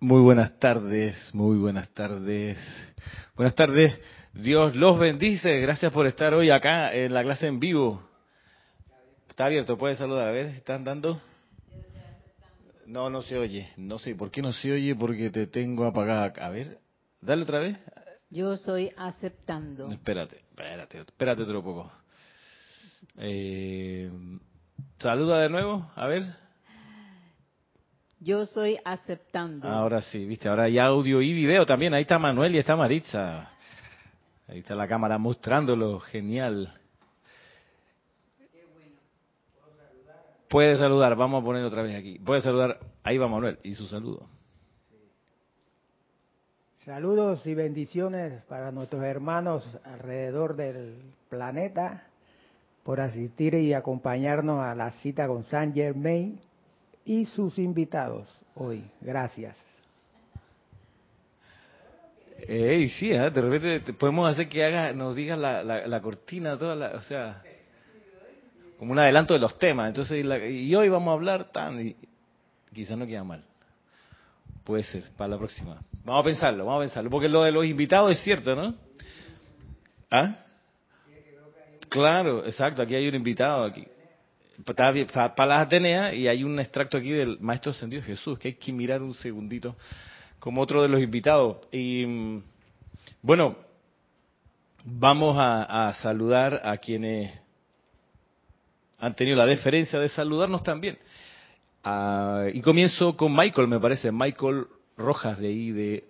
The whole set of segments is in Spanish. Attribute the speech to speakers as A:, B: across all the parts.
A: Muy buenas tardes, muy buenas tardes. Buenas tardes, Dios los bendice. Gracias por estar hoy acá en la clase en vivo. Está abierto, puedes saludar. A ver, ¿están dando? No, no se oye. No sé, ¿por qué no se oye? Porque te tengo apagada. A ver, dale otra vez.
B: Yo estoy aceptando.
A: Espérate, espérate, espérate otro poco. Eh, saluda de nuevo, a ver.
B: Yo estoy aceptando.
A: Ahora sí, viste, ahora hay audio y video también. Ahí está Manuel y está Maritza. Ahí está la cámara mostrándolo, genial. Puede saludar, vamos a poner otra vez aquí. Puede saludar, ahí va Manuel y su saludo.
C: Saludos y bendiciones para nuestros hermanos alrededor del planeta por asistir y acompañarnos a la cita con Saint Germain y sus invitados hoy. Gracias.
A: Ey, sí, ¿eh? de repente podemos hacer que haga, nos diga la, la, cortina, toda la, o sea, como un adelanto de los temas. Entonces, y hoy vamos a hablar tan, y quizás no queda mal. Puede ser, para la próxima. Vamos a pensarlo, vamos a pensarlo, porque lo de los invitados es cierto, ¿no? ¿Ah? Claro, exacto, aquí hay un invitado aquí. Para las Ateneas y hay un extracto aquí del Maestro Ascendido Jesús, que hay que mirar un segundito, como otro de los invitados. Y mm, bueno, vamos a, saludar a quienes han tenido la deferencia de saludarnos también. Ah, y comienzo con Michael, me parece, Michael Rojas de ahí, de,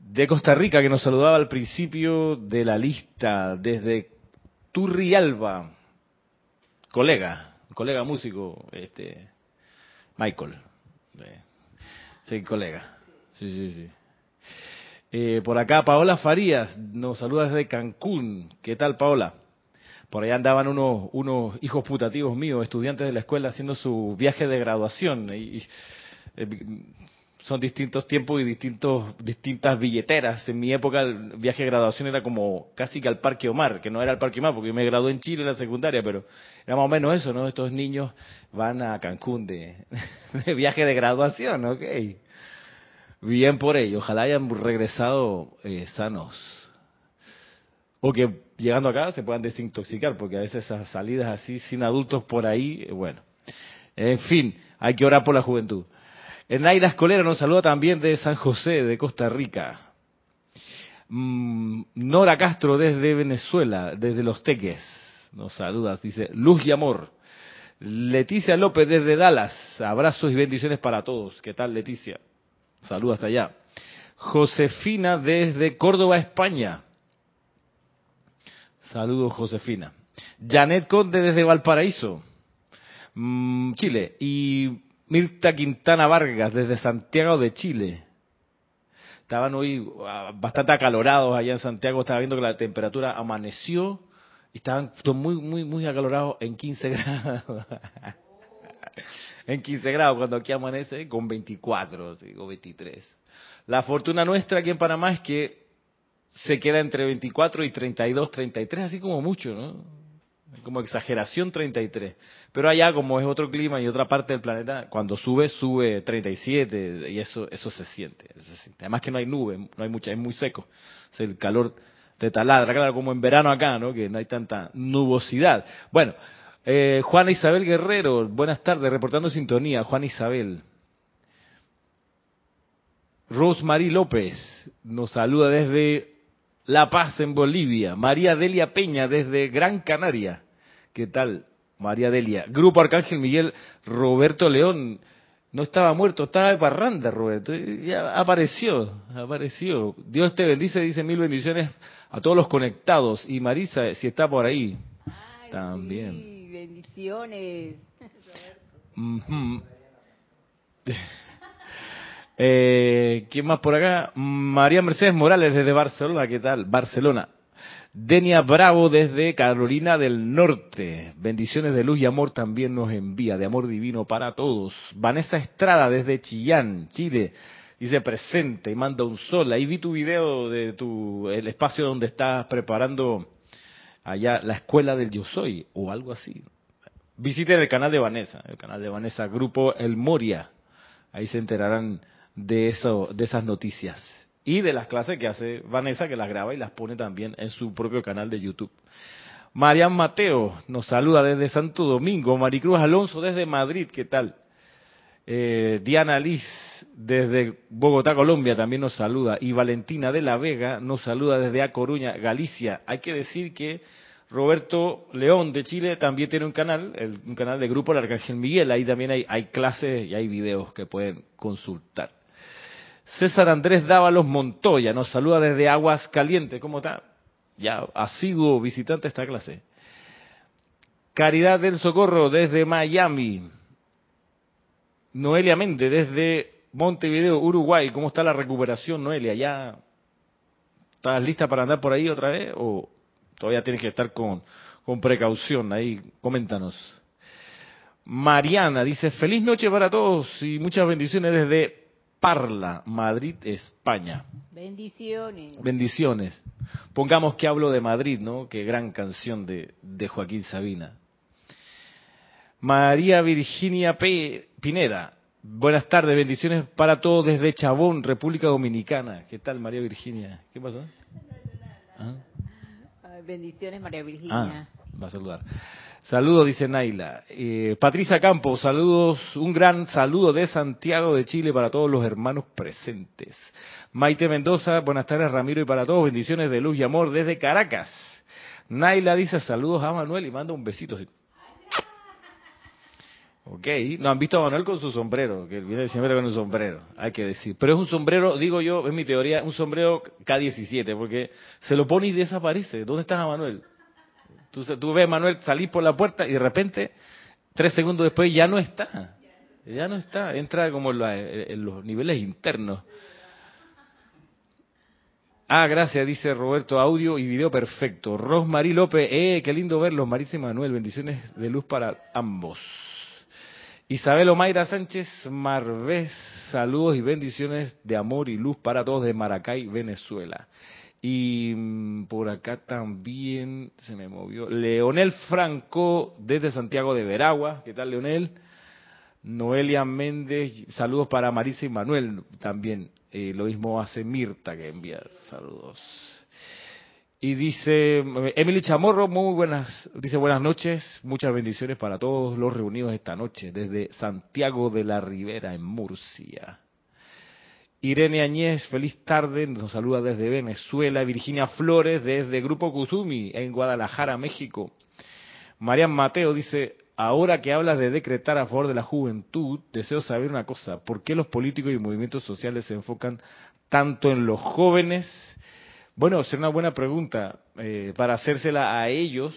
A: de Costa Rica, que nos saludaba al principio de la lista, desde Turrialba, colega, colega músico, este, Michael. Sí, colega. Sí, sí, sí. Eh, por acá Paola Farías nos saluda desde Cancún. ¿Qué tal, Paola? Por allá andaban unos, unos hijos putativos míos, estudiantes de la escuela, haciendo su viaje de graduación. Y, eh, son distintos tiempos y distintos, distintas billeteras. En mi época el viaje de graduación era como casi que al Parque Omar, que no era el Parque Omar porque yo me gradué en Chile en la secundaria, pero era más o menos eso, ¿no? Estos niños van a Cancún de, viaje de graduación, ¿ok? Bien por ello, ojalá hayan regresado eh, sanos. O que llegando acá se puedan desintoxicar, porque a veces esas salidas así sin adultos por ahí, eh, bueno. En fin, hay que orar por la juventud. Naira Escolera nos saluda también de San José, de Costa Rica. Mm, Nora Castro desde Venezuela, desde Los Teques, nos saluda, dice Luz y Amor. Leticia López desde Dallas, abrazos y bendiciones para todos. ¿Qué tal Leticia? Saluda hasta allá. Josefina desde Córdoba, España. Saludos Josefina. Janet Conde desde Valparaíso, mm, Chile. Y Mirta Quintana Vargas, desde Santiago de Chile. Estaban hoy ah, bastante acalorados allá en Santiago, estaba viendo que la temperatura amaneció y estaban muy, muy, muy acalorados en 15 grados. en 15 grados, cuando aquí amanece con 24 o 23. La fortuna nuestra aquí en Panamá es que se queda entre 24 y 32, 33, así como mucho, ¿no? Como exageración 33. Pero allá, como es otro clima y otra parte del planeta, cuando sube, sube 37 y eso eso se siente. Además que no hay nube, no hay mucha, es muy seco. el calor te taladra, claro, como en verano acá, ¿no? Que no hay tanta nubosidad. Bueno, eh, Juana Isabel Guerrero, buenas tardes, reportando sintonía. Juana Isabel. Rosemary López nos saluda desde La Paz en Bolivia. María Delia Peña desde Gran Canaria. ¿Qué tal, María Delia? Grupo Arcángel Miguel Roberto León. No estaba muerto, estaba de parranda, Roberto. Ya apareció, apareció. Dios te bendice, dice mil bendiciones a todos los conectados. Y Marisa, si está por ahí, también.
B: Sí, bendiciones.
A: Eh, ¿Quién más por acá? María Mercedes Morales desde Barcelona, ¿qué tal? Barcelona. Denia Bravo desde Carolina del Norte. Bendiciones de luz y amor también nos envía, de amor divino para todos. Vanessa Estrada desde Chillán, Chile. Dice presente y manda un sol. Ahí vi tu video de tu el espacio donde estás preparando allá la escuela del yo soy o algo así. Visiten el canal de Vanessa, el canal de Vanessa Grupo El Moria. Ahí se enterarán de, eso, de esas noticias. Y de las clases que hace Vanessa, que las graba y las pone también en su propio canal de YouTube. Marian Mateo nos saluda desde Santo Domingo. Maricruz Alonso desde Madrid, ¿qué tal? Eh, Diana Liz desde Bogotá, Colombia, también nos saluda. Y Valentina de la Vega nos saluda desde A Coruña, Galicia. Hay que decir que Roberto León de Chile también tiene un canal, un canal de grupo El Arcángel Miguel. Ahí también hay, hay clases y hay videos que pueden consultar. César Andrés Dávalos Montoya nos saluda desde Aguas Calientes. ¿Cómo está? Ya asiduo visitante esta clase. Caridad del Socorro desde Miami. Noelia Méndez desde Montevideo, Uruguay. ¿Cómo está la recuperación, Noelia? ¿Ya estás lista para andar por ahí otra vez o todavía tienes que estar con, con precaución? Ahí, coméntanos. Mariana dice, feliz noche para todos y muchas bendiciones desde Parla, Madrid, España.
B: Bendiciones.
A: Bendiciones. Pongamos que hablo de Madrid, ¿no? Qué gran canción de, de Joaquín Sabina. María Virginia P. Pineda. Buenas tardes, bendiciones para todos desde Chabón, República Dominicana. ¿Qué tal, María Virginia? ¿Qué pasó?
B: ¿Ah? Bendiciones, María Virginia.
A: Ah, va a saludar. Saludos, dice Naila. Eh, Patricia Campos, saludos, un gran saludo de Santiago de Chile para todos los hermanos presentes. Maite Mendoza, buenas tardes Ramiro y para todos, bendiciones de luz y amor desde Caracas. Naila dice saludos a Manuel y manda un besito. Ok, no han visto a Manuel con su sombrero, que viene siempre con un sombrero, hay que decir. Pero es un sombrero, digo yo, es mi teoría, un sombrero K17, porque se lo pone y desaparece. ¿Dónde está Manuel? Tú, tú ves Manuel salir por la puerta y de repente, tres segundos después, ya no está. Ya no está. Entra como en, los niveles internos. Ah, gracias, dice Roberto. Audio y video perfecto. Rosmarie López, eh, qué lindo verlos. Marisa y Manuel, bendiciones de luz para ambos. Isabel Omaira Sánchez Marvés, saludos y bendiciones de amor y luz para todos de Maracay, Venezuela. Y mm, por acá también se me movió. Leonel Franco desde Santiago de Veragua. ¿Qué tal, Leonel? Noelia Méndez, saludos para Marisa y Manuel también. Eh, lo mismo hace Mirta que envía saludos. Y dice Emily Chamorro, muy buenas, dice buenas noches, muchas bendiciones para todos los reunidos esta noche desde Santiago de la Ribera en Murcia. Irene Añez, feliz tarde, nos saluda desde Venezuela. Virginia Flores, desde Grupo Kuzumi, en Guadalajara, México. Marian Mateo dice, ahora que hablas de decretar a favor de la juventud, deseo saber una cosa, ¿por qué los políticos y movimientos sociales se enfocan tanto en los jóvenes? Bueno, es una buena pregunta. Eh, para hacérsela a ellos,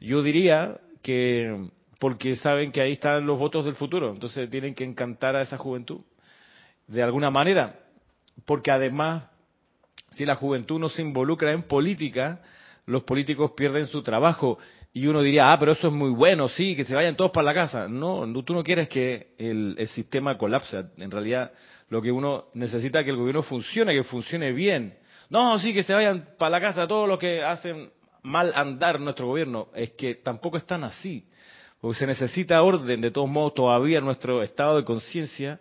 A: yo diría que porque saben que ahí están los votos del futuro, entonces tienen que encantar a esa juventud de alguna manera, porque además, si la juventud no se involucra en política, los políticos pierden su trabajo. Y uno diría, ah, pero eso es muy bueno, sí, que se vayan todos para la casa. No, tú no quieres que el, el sistema colapse. En realidad, lo que uno necesita es que el gobierno funcione, que funcione bien. No, sí, que se vayan para la casa todos los que hacen mal andar nuestro gobierno. Es que tampoco es tan así. Porque se necesita orden, de todos modos, todavía nuestro estado de conciencia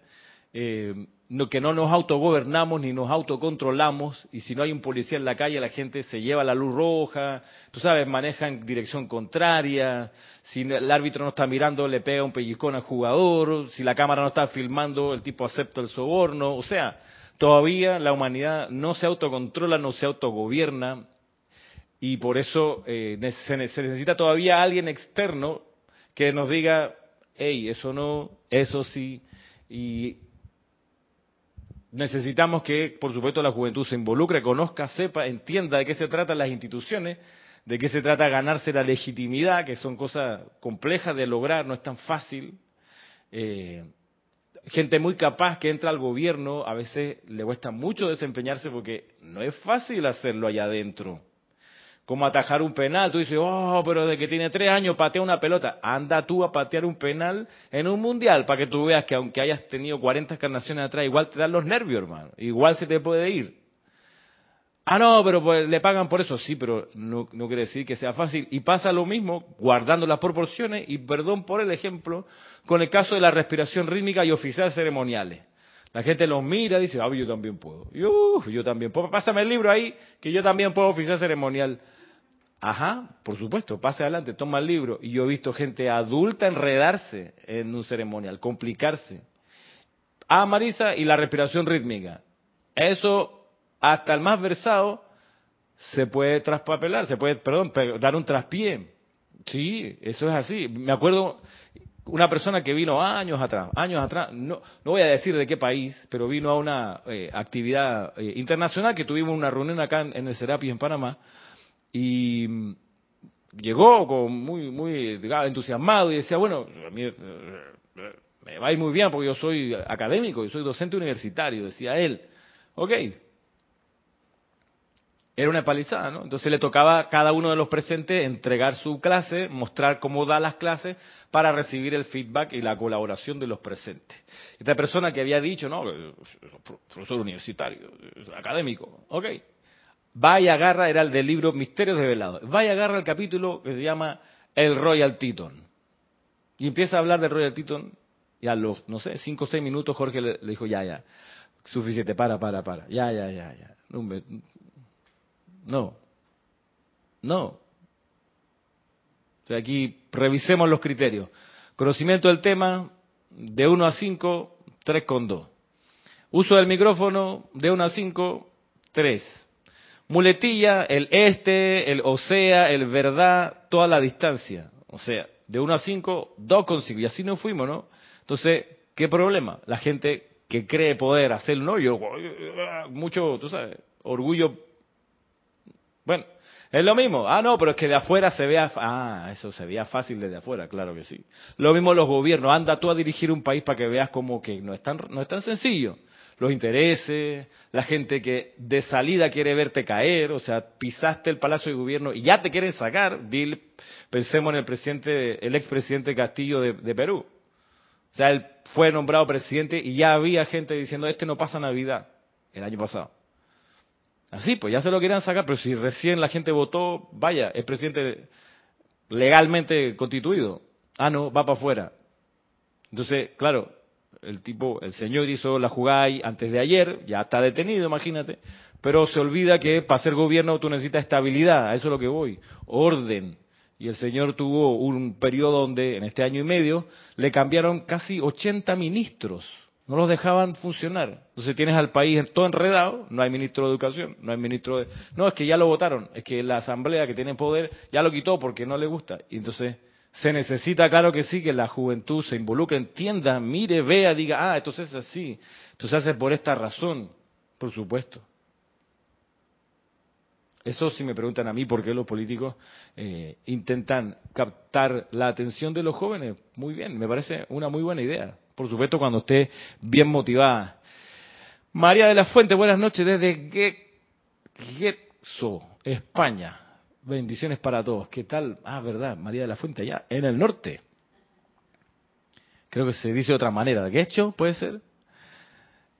A: eh, que no nos autogobernamos ni nos autocontrolamos y si no hay un policía en la calle la gente se lleva la luz roja, tú sabes, maneja en dirección contraria, si el árbitro no está mirando le pega un pellizcón al jugador, si la cámara no está filmando el tipo acepta el soborno, o sea, todavía la humanidad no se autocontrola, no se autogobierna y por eso eh, se necesita todavía alguien externo que nos diga, hey, eso no, eso sí, y necesitamos que, por supuesto, la juventud se involucre, conozca, sepa, entienda de qué se tratan las instituciones, de qué se trata ganarse la legitimidad, que son cosas complejas de lograr, no es tan fácil. Eh, gente muy capaz que entra al gobierno, a veces le cuesta mucho desempeñarse porque no es fácil hacerlo allá adentro como atajar un penal. Tú dices, oh, pero de que tiene tres años patea una pelota. Anda tú a patear un penal en un mundial para que tú veas que aunque hayas tenido 40 encarnaciones atrás, igual te dan los nervios, hermano. Igual se te puede ir. Ah, no, pero pues le pagan por eso. Sí, pero no, no quiere decir que sea fácil. Y pasa lo mismo, guardando las proporciones, y perdón por el ejemplo, con el caso de la respiración rítmica y oficiales ceremoniales. La gente los mira y dice, ah, yo también puedo. Yo, yo también puedo. Pásame el libro ahí, que yo también puedo oficiar ceremonial. Ajá, por supuesto, pase adelante, toma el libro. Y yo he visto gente adulta enredarse en un ceremonial, complicarse. Ah, Marisa, y la respiración rítmica. Eso, hasta el más versado, se puede traspapelar, se puede, perdón, dar un traspié. Sí, eso es así. Me acuerdo una persona que vino años atrás, años atrás, no, no voy a decir de qué país, pero vino a una eh, actividad eh, internacional que tuvimos una reunión acá en, el Serapis en Panamá y mm, llegó con muy muy entusiasmado y decía, bueno, eh, me va a ir muy bien porque yo soy académico, yo soy docente universitario, decía él. Ok, era una palizada, ¿no? Entonces le tocaba a cada uno de los presentes entregar su clase, mostrar cómo da las clases para recibir el feedback y la colaboración de los presentes. Esta persona que había dicho, no, profesor universitario, académico, ok. Va y agarra, era el del libro Misterios de Velado. Va y agarra el capítulo que se llama El Royal Teton. Y empieza a hablar del Royal Teton y a los, no sé, cinco o seis minutos Jorge le, dijo, ya, ya, suficiente, para, para, para, ya, ya, ya, ya. No. No. O sea, aquí revisemos los criterios. Conocimiento del tema, de 1 a 5, 3,2. Uso del micrófono, de 1 a 5, 3. Muletilla, el este, el o sea, el verdad, toda la distancia. O sea, de 1 a 5, 2,5. Y así nos fuimos, ¿no? Entonces, ¿qué problema? La gente que cree poder hacerlo, ¿no? Yo, mucho, tú sabes, orgullo bueno, es lo mismo. Ah, no, pero es que de afuera se vea... Ah, eso se veía fácil desde afuera, claro que sí. Lo mismo los gobiernos. Anda tú a dirigir un país para que veas como que no es tan, no es tan sencillo. Los intereses, la gente que de salida quiere verte caer, o sea, pisaste el Palacio de Gobierno y ya te quieren sacar. Bill, pensemos en el presidente, el expresidente Castillo de, de Perú. O sea, él fue nombrado presidente y ya había gente diciendo, este no pasa Navidad, el año pasado. Así, pues ya se lo querían sacar, pero si recién la gente votó, vaya, es presidente legalmente constituido. Ah, no, va para afuera. Entonces, claro, el tipo, el señor hizo la jugada antes de ayer, ya está detenido, imagínate, pero se olvida que para ser gobierno tú necesitas estabilidad, a eso es lo que voy, orden. Y el señor tuvo un periodo donde, en este año y medio, le cambiaron casi 80 ministros no los dejaban funcionar. Entonces tienes al país todo enredado, no hay ministro de educación, no hay ministro de... No, es que ya lo votaron, es que la asamblea que tiene poder ya lo quitó porque no le gusta. Y entonces se necesita, claro que sí, que la juventud se involucre, entienda, mire, vea, diga, ah, entonces es así, entonces hace por esta razón, por supuesto. Eso si me preguntan a mí por qué los políticos eh, intentan captar la atención de los jóvenes. Muy bien, me parece una muy buena idea por supuesto cuando esté bien motivada. María de la Fuente, buenas noches desde Getxo, España. Bendiciones para todos. ¿Qué tal? Ah, verdad, María de la Fuente allá, en el norte. Creo que se dice de otra manera. ¿Getxo puede ser?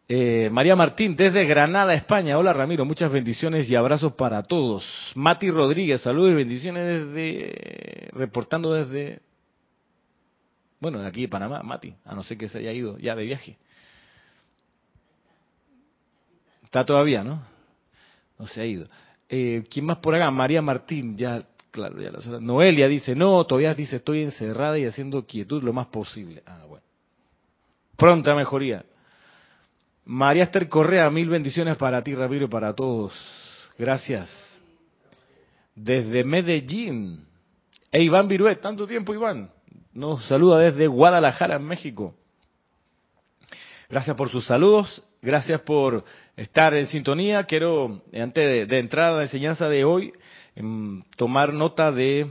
A: Eh, María Martín, desde Granada, España. Hola Ramiro, muchas bendiciones y abrazos para todos. Mati Rodríguez, saludos y bendiciones desde, reportando desde bueno, de aquí de Panamá, Mati, a no ser que se haya ido ya de viaje. Está todavía, ¿no? No se ha ido. Eh, ¿Quién más por acá? María Martín, ya, claro, ya la Noelia dice, no, todavía dice, estoy encerrada y haciendo quietud lo más posible. Ah, bueno. Pronta mejoría. María Esther Correa, mil bendiciones para ti, Ramiro, y para todos. Gracias. Desde Medellín. E Iván Viruet, tanto tiempo, Iván. Nos saluda desde Guadalajara, México. Gracias por sus saludos, gracias por estar en sintonía. Quiero, antes de, entrar a la enseñanza de hoy, em, tomar nota de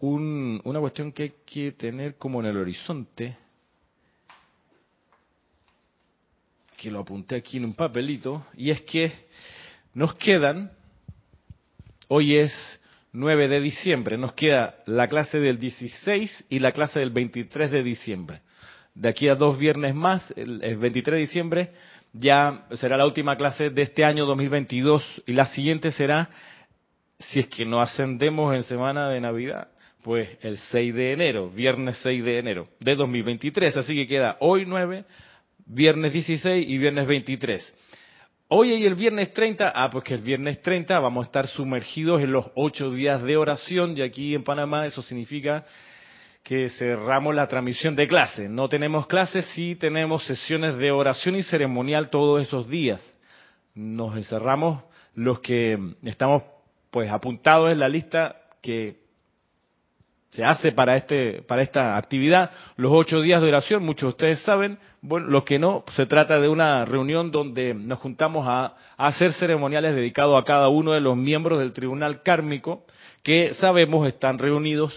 A: una cuestión que hay que tener como en el horizonte, que lo apunté aquí en un papelito, y es que nos quedan, hoy es 9 de diciembre. Nos queda la clase del 16 y la clase del 23 de diciembre. De aquí a dos viernes más, el, 23 de diciembre, ya será la última clase de este año 2022 y la siguiente será, si es que no ascendemos en semana de Navidad, pues el 6 de enero, viernes 6 de enero de 2023. Así que queda hoy 9, viernes 16 y viernes 23. Hoy y el viernes 30, ah, pues que el viernes 30 vamos a estar sumergidos en los ocho días de oración y aquí en Panamá eso significa que cerramos la transmisión de clase. No tenemos clases, sí tenemos sesiones de oración y ceremonial todos esos días. Nos encerramos los que estamos pues apuntados en la lista que se hace para este para esta actividad. Los ocho días de oración muchos de ustedes saben. Bueno los que no se trata de una reunión donde nos juntamos a, a, hacer ceremoniales dedicados a cada uno de los miembros del tribunal kármico que sabemos están reunidos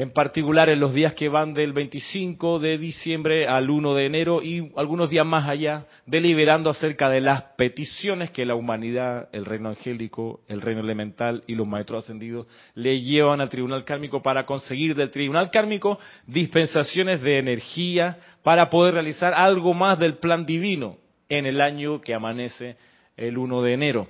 A: en particular en los días que van del 25 de diciembre al 1 de enero y algunos días más allá, deliberando acerca de las peticiones que la humanidad, el reino angélico, el reino elemental y los maestros ascendidos le llevan al tribunal kármico para conseguir del tribunal kármico dispensaciones de energía para poder realizar algo más del plan divino en el año que amanece el 1 de enero.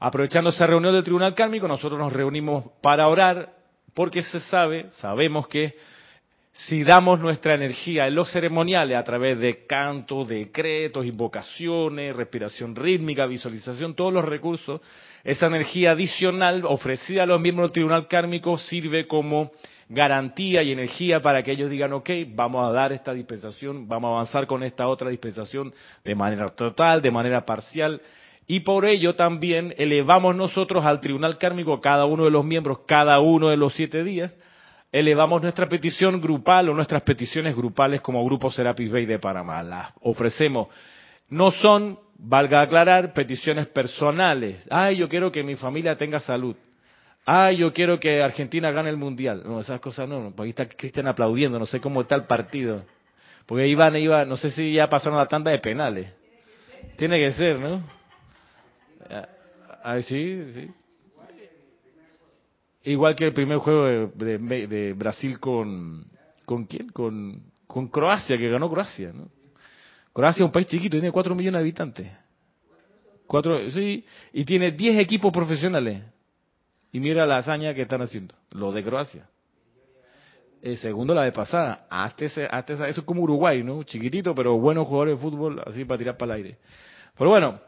A: Aprovechando esa reunión del tribunal kármico, nosotros nos reunimos para orar porque se sabe, sabemos que si damos nuestra energía en los ceremoniales a través de cantos, decretos, invocaciones, respiración rítmica, visualización, todos los recursos, esa energía adicional ofrecida a los miembros del tribunal kármico sirve como garantía y energía para que ellos digan, ok, vamos a dar esta dispensación, vamos a avanzar con esta otra dispensación de manera total, de manera parcial, y por ello también elevamos nosotros al tribunal kármico, cada uno de los miembros, cada uno de los siete días, elevamos nuestra petición grupal o nuestras peticiones grupales como Grupo Serapis Bay de Panamá. Las ofrecemos. No son, valga aclarar, peticiones personales. Ay, yo quiero que mi familia tenga salud. Ay, yo quiero que Argentina gane el mundial. No, esas cosas no. Ahí está Cristian aplaudiendo, no sé cómo está el partido. Porque iban, iba, no sé si ya pasaron la tanda de penales. Tiene que ser, ¿no? Ah, sí, sí. Igual que el primer juego de, Brasil con... ¿Con quién? Con, con Croacia, que ganó Croacia, ¿no? Croacia es un país chiquito, tiene 4 millones de habitantes. Cuatro, sí, y tiene 10 equipos profesionales. Y mira la hazaña que están haciendo, los de Croacia. El segundo la de pasada. Hasta ese, hasta eso es como Uruguay, ¿no? Chiquitito, pero buenos jugadores de fútbol, así para tirar para el aire. Pero bueno,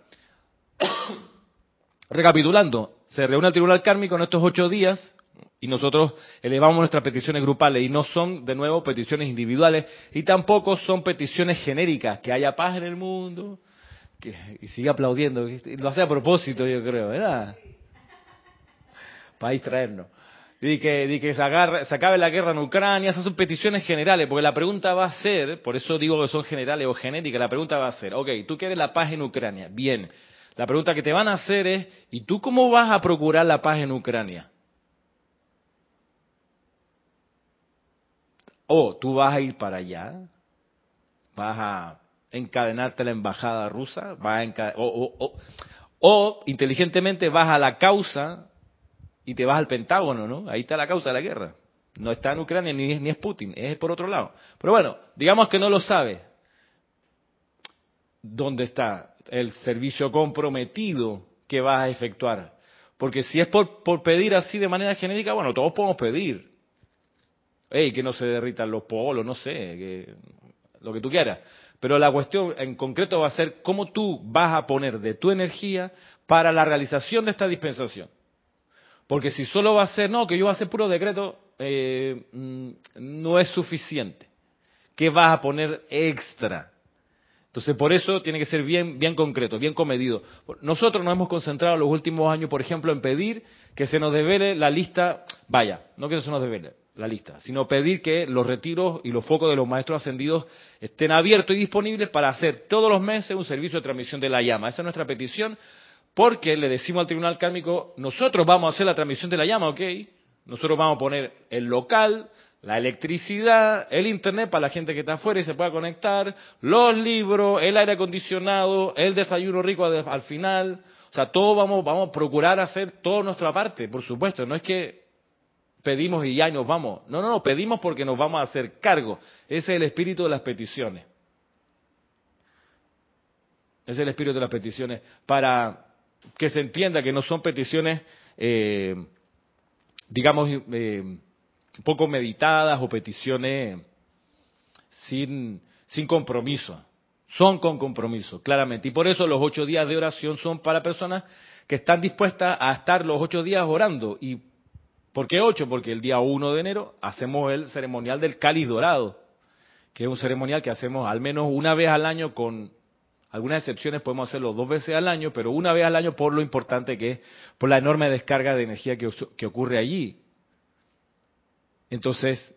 A: Recapitulando, se reúne el Tribunal Kármico en estos ocho días y nosotros elevamos nuestras peticiones grupales y no son, de nuevo, peticiones individuales y tampoco son peticiones genéricas, que haya paz en el mundo, que, y sigue aplaudiendo, lo hace a propósito yo creo, ¿verdad? Para distraernos. Y que, que se, se, acabe la guerra en Ucrania, esas son peticiones generales, porque la pregunta va a ser, por eso digo que son generales o genéricas, la pregunta va a ser, ok, tú quieres la paz en Ucrania, bien, la pregunta que te van a hacer es, ¿y tú cómo vas a procurar la paz en Ucrania? O tú vas a ir para allá, vas a encadenarte a la embajada rusa, vas a o, inteligentemente vas a la causa y te vas al Pentágono, ¿no? Ahí está la causa de la guerra. No está en Ucrania ni es, ni es Putin, es por otro lado. Pero bueno, digamos que no lo sabes. ¿Dónde está? El servicio comprometido que vas a efectuar. Porque si es por, pedir así de manera genérica, bueno, todos podemos pedir. Hey, que no se derritan los polos, no sé, que, lo que tú quieras. Pero la cuestión en concreto va a ser cómo tú vas a poner de tu energía para la realización de esta dispensación. Porque si solo va a ser, no, que yo voy a hacer puro decreto, eh, mm, no es suficiente. ¿Qué vas a poner extra? Entonces, por eso tiene que ser bien, bien concreto, bien comedido. Nosotros nos hemos concentrado los últimos años, por ejemplo, en pedir que se nos devele la lista, vaya, no que se nos devele la lista, sino pedir que los retiros y los focos de los maestros ascendidos estén abiertos y disponibles para hacer todos los meses un servicio de transmisión de la llama. Esa es nuestra petición, porque le decimos al Tribunal Kármico, nosotros vamos a hacer la transmisión de la llama, ¿ok? Nosotros vamos a poner el local, la electricidad, el internet para la gente que está afuera y se pueda conectar, los libros, el aire acondicionado, el desayuno rico al final, o sea, todo vamos, vamos a procurar hacer toda nuestra parte, por supuesto, no es que pedimos y ya nos vamos, no, no, no, pedimos porque nos vamos a hacer cargo, ese es el espíritu de las peticiones, ese es el espíritu de las peticiones, para que se entienda que no son peticiones, eh, digamos, eh, poco meditadas o peticiones sin, sin compromiso. Son con compromiso, claramente. Y por eso los ocho días de oración son para personas que están dispuestas a estar los ocho días orando. ¿Y por qué ocho? Porque el día uno de enero hacemos el ceremonial del cáliz dorado, que es un ceremonial que hacemos al menos una vez al año con algunas excepciones podemos hacerlo dos veces al año, pero una vez al año por lo importante que es, por la enorme descarga de energía que ocurre allí. Entonces,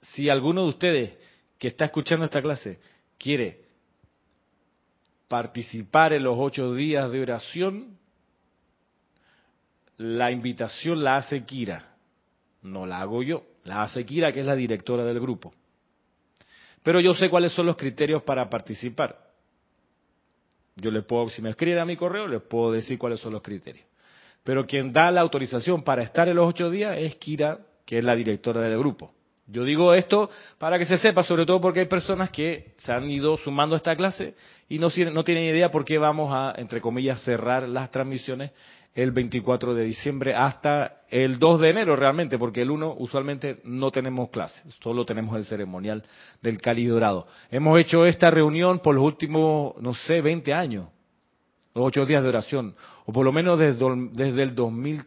A: si alguno de ustedes que está escuchando esta clase quiere participar en los ocho días de oración, la invitación la hace Kira, no la hago yo, la hace Kira, que es la directora del grupo. Pero yo sé cuáles son los criterios para participar. Yo les puedo, si me escriben a mi correo, les puedo decir cuáles son los criterios. Pero quien da la autorización para estar en los ocho días es Kira, que es la directora del grupo. Yo digo esto para que se sepa, sobre todo porque hay personas que se han ido sumando a esta clase y no, tienen idea por qué vamos a, entre comillas, cerrar las transmisiones el 24 de diciembre hasta el 2 de enero realmente, porque el 1 usualmente no tenemos clase, solo tenemos el ceremonial del Cali Dorado. Hemos hecho esta reunión por los últimos, no sé, 20 años, los ocho días de oración, o por lo menos desde, el 2000,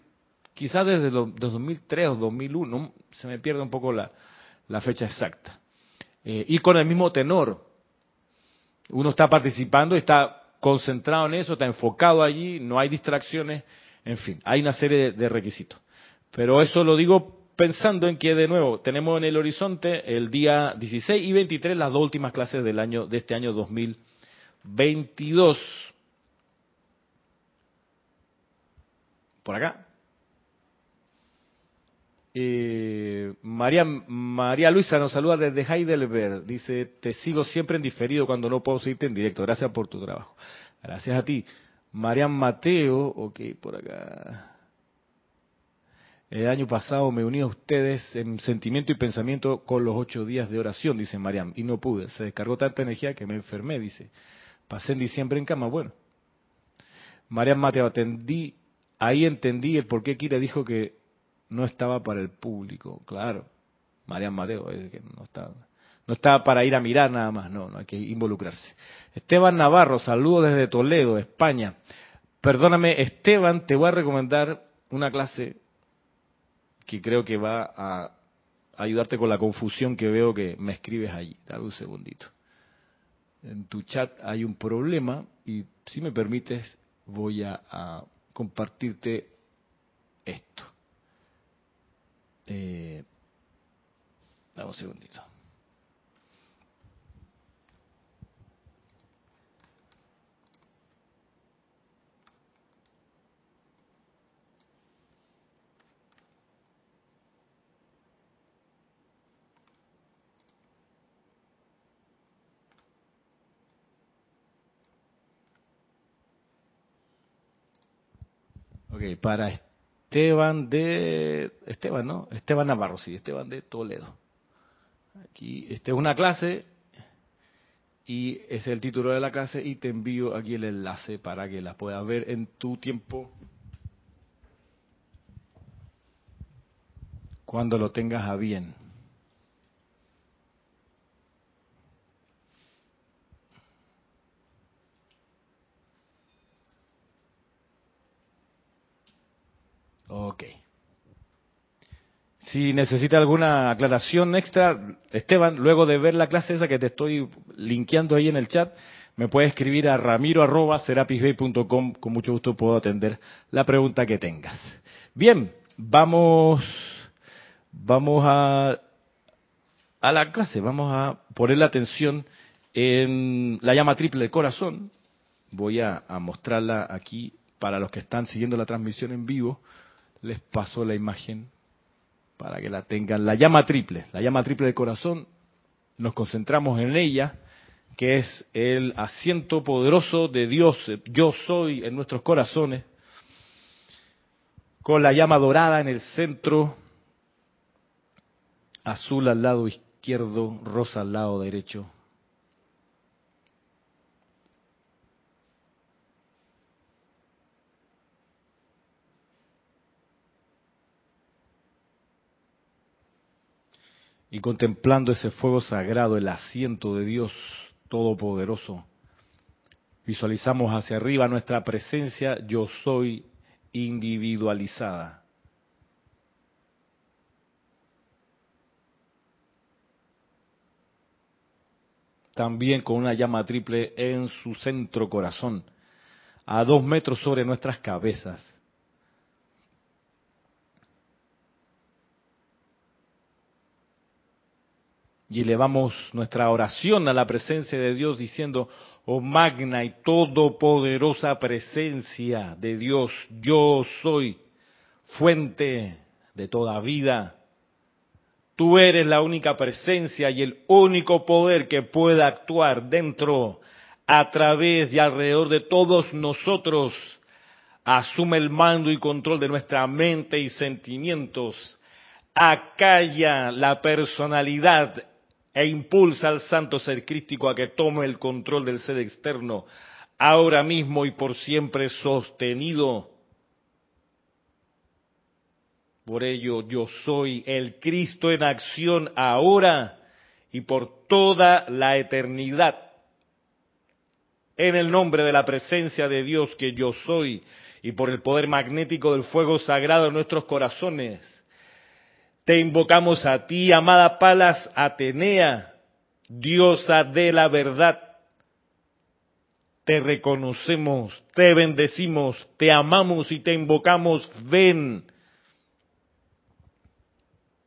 A: quizás desde el 2003 o 2001, se me pierde un poco la, fecha exacta. Eh, y con el mismo tenor. Uno está participando está concentrado en eso, está enfocado allí, no hay distracciones, en fin, hay una serie de, requisitos. Pero eso lo digo pensando en que de nuevo tenemos en el horizonte el día 16 y 23 las dos últimas clases del año de este año 2022. Por acá. Eh, María, María Luisa nos saluda desde Heidelberg. Dice, te sigo siempre en diferido cuando no puedo seguirte en directo. Gracias por tu trabajo. Gracias a ti. Marian Mateo, ok, por acá. El año pasado me uní a ustedes en sentimiento y pensamiento con los ocho días de oración, dice Mariam, y no pude. Se descargó tanta energía que me enfermé, dice. Pasé en diciembre en cama. Bueno, Marian Mateo, atendí, ahí entendí el por qué Kira dijo que no estaba para el público, claro. Marian Mateo, es que no estaba, no estaba para ir a mirar nada más, no, no hay que involucrarse. Esteban Navarro, saludo desde Toledo, España. Perdóname, Esteban, te voy a recomendar una clase que creo que va a ayudarte con la confusión que veo que me escribes allí. Dame un segundito. En tu chat hay un problema y si me permites voy a compartirte esto. Eh, dame un segundito. Ok, para Esteban de Esteban, ¿no? Esteban Navarro, sí, Esteban de Toledo. Aquí, esta es una clase y es el título de la clase y te envío aquí el enlace para que la puedas ver en tu tiempo cuando lo tengas a bien. Ok. Si necesita alguna aclaración extra, Esteban, luego de ver la clase esa que te estoy linkeando ahí en el chat, me puede escribir a ramiro.serapisbay.com. Con mucho gusto puedo atender la pregunta que tengas. Bien, vamos, vamos a, a la clase. Vamos a poner la atención en la llama triple del corazón. Voy a mostrarla aquí para los que están siguiendo la transmisión en vivo les paso la imagen para que la tengan. La llama triple, la llama triple del corazón, nos concentramos en ella, que es el asiento poderoso de Dios, yo soy en nuestros corazones, con la llama dorada en el centro, azul al lado izquierdo, rosa al lado derecho, y contemplando ese fuego sagrado, el asiento de Dios Todopoderoso, visualizamos hacia arriba nuestra presencia, yo soy individualizada. También con una llama triple en su centro corazón, a dos metros sobre nuestras cabezas y elevamos nuestra oración a la presencia de Dios diciendo, oh magna y todopoderosa presencia de Dios, yo soy fuente de toda vida. Tú eres la única presencia y el único poder que pueda actuar dentro, a través y alrededor de todos nosotros. Asume el mando y control de nuestra mente y sentimientos. Acalla la personalidad e impulsa al santo ser crístico a que tome el control del ser externo, ahora mismo y por siempre sostenido. Por ello yo soy el Cristo en acción ahora y por toda la eternidad. En el nombre de la presencia de Dios que yo soy y por el poder magnético del fuego sagrado en nuestros corazones te invocamos a ti, amada Palas Atenea, diosa de la verdad. Te reconocemos, te bendecimos, te amamos y te invocamos. Ven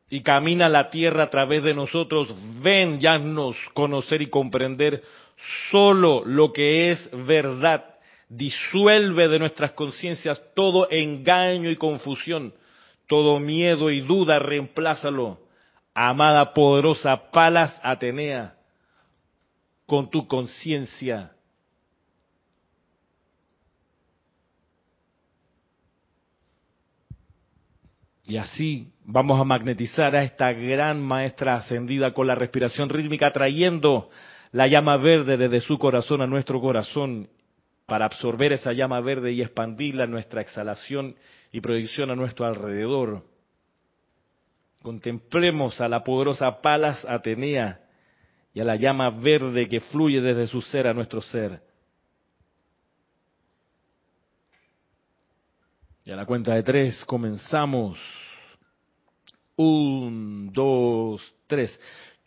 A: y camina la tierra a través de nosotros. Ven, ya nos conocer y comprender solo lo que es verdad. Disuelve de nuestras conciencias todo engaño y confusión todo miedo y duda reemplázalo, amada poderosa Palas Atenea, con tu conciencia. Y así vamos a magnetizar a esta gran maestra ascendida con la respiración rítmica, trayendo la llama verde desde su corazón a nuestro corazón para absorber esa llama verde y expandirla en nuestra exhalación y proyección a nuestro alrededor. Contemplemos a la poderosa Palas Atenea y a la llama verde que fluye desde su ser a nuestro ser. Y a la cuenta de tres comenzamos. Un, dos, tres.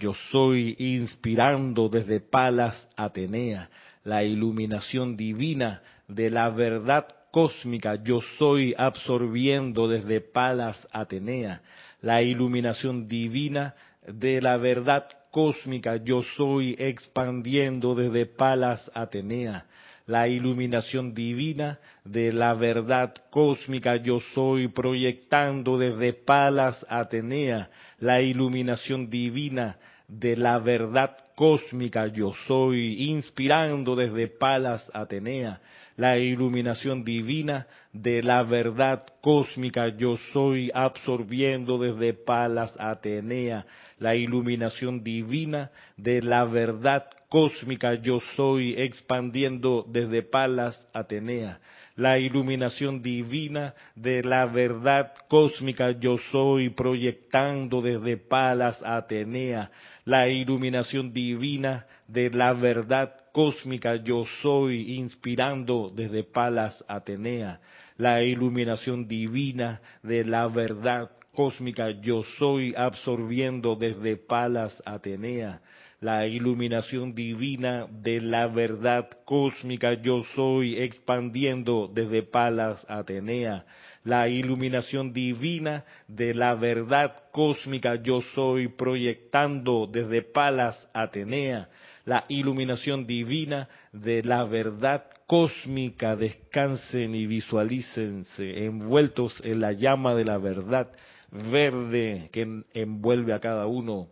A: Yo soy inspirando desde Palas Atenea la iluminación divina de la verdad cósmica. Yo soy absorbiendo desde Palas Atenea, la iluminación divina de la verdad cósmica. Yo soy expandiendo desde Palas Atenea, la iluminación divina de la verdad cósmica. Yo soy proyectando desde Palas Atenea, la iluminación divina de la verdad cósmica. Yo soy, inspirando desde Palas Atenea, la iluminación divina de la verdad cósmica. Yo soy, absorbiendo desde Palas Atenea, la iluminación divina de la verdad cósmica. Yo soy, expandiendo desde Palas Atenea, la iluminación divina de la verdad cósmica. Yo soy, proyectando desde Palas Atenea, la iluminación divina de la verdad cósmica. Yo soy, inspirando desde Palas Atenea, la iluminación divina de la verdad cósmica. Yo soy, absorbiendo desde Palas Atenea, la iluminación divina de la verdad cósmica. Yo soy, expandiendo desde Palas Atenea, la iluminación divina de la verdad cósmica. Yo soy, proyectando desde Palas Atenea, la iluminación divina de la verdad cósmica, descansen y visualícense envueltos en la llama de la verdad verde que envuelve a cada uno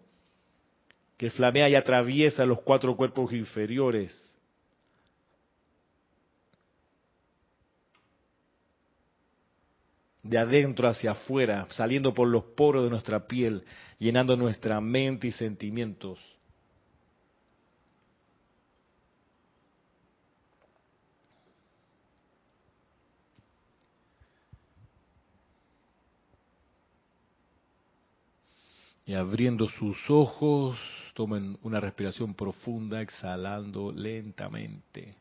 A: que flamea y atraviesa los cuatro cuerpos inferiores. de adentro hacia afuera, saliendo por los poros de nuestra piel, llenando nuestra mente y sentimientos. Y abriendo sus ojos, tomen una respiración profunda, exhalando lentamente.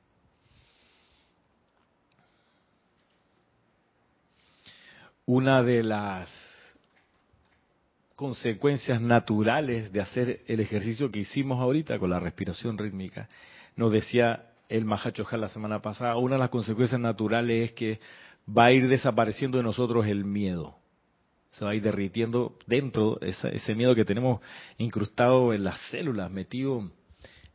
A: Una de las consecuencias naturales de hacer el ejercicio que hicimos ahorita con la respiración rítmica, nos decía el Mahacho la semana pasada, una de las consecuencias naturales es que va a ir desapareciendo de nosotros el miedo se va a ir derritiendo dentro ese, ese miedo que tenemos incrustado en las células, metido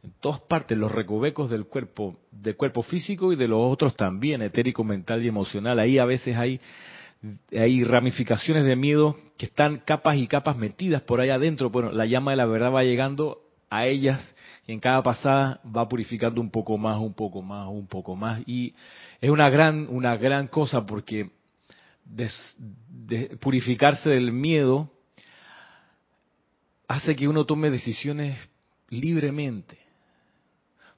A: en todas partes, los recovecos del cuerpo, del cuerpo físico y de los otros también, etérico, mental y emocional. Ahí a veces hay, hay ramificaciones de miedo que están capas y capas metidas por ahí adentro. Bueno, la llama de la verdad va llegando a ellas y en cada pasada va purificando un poco más, un poco más, un poco más. Y es una gran, una gran cosa porque purificarse del miedo hace que uno tome decisiones libremente,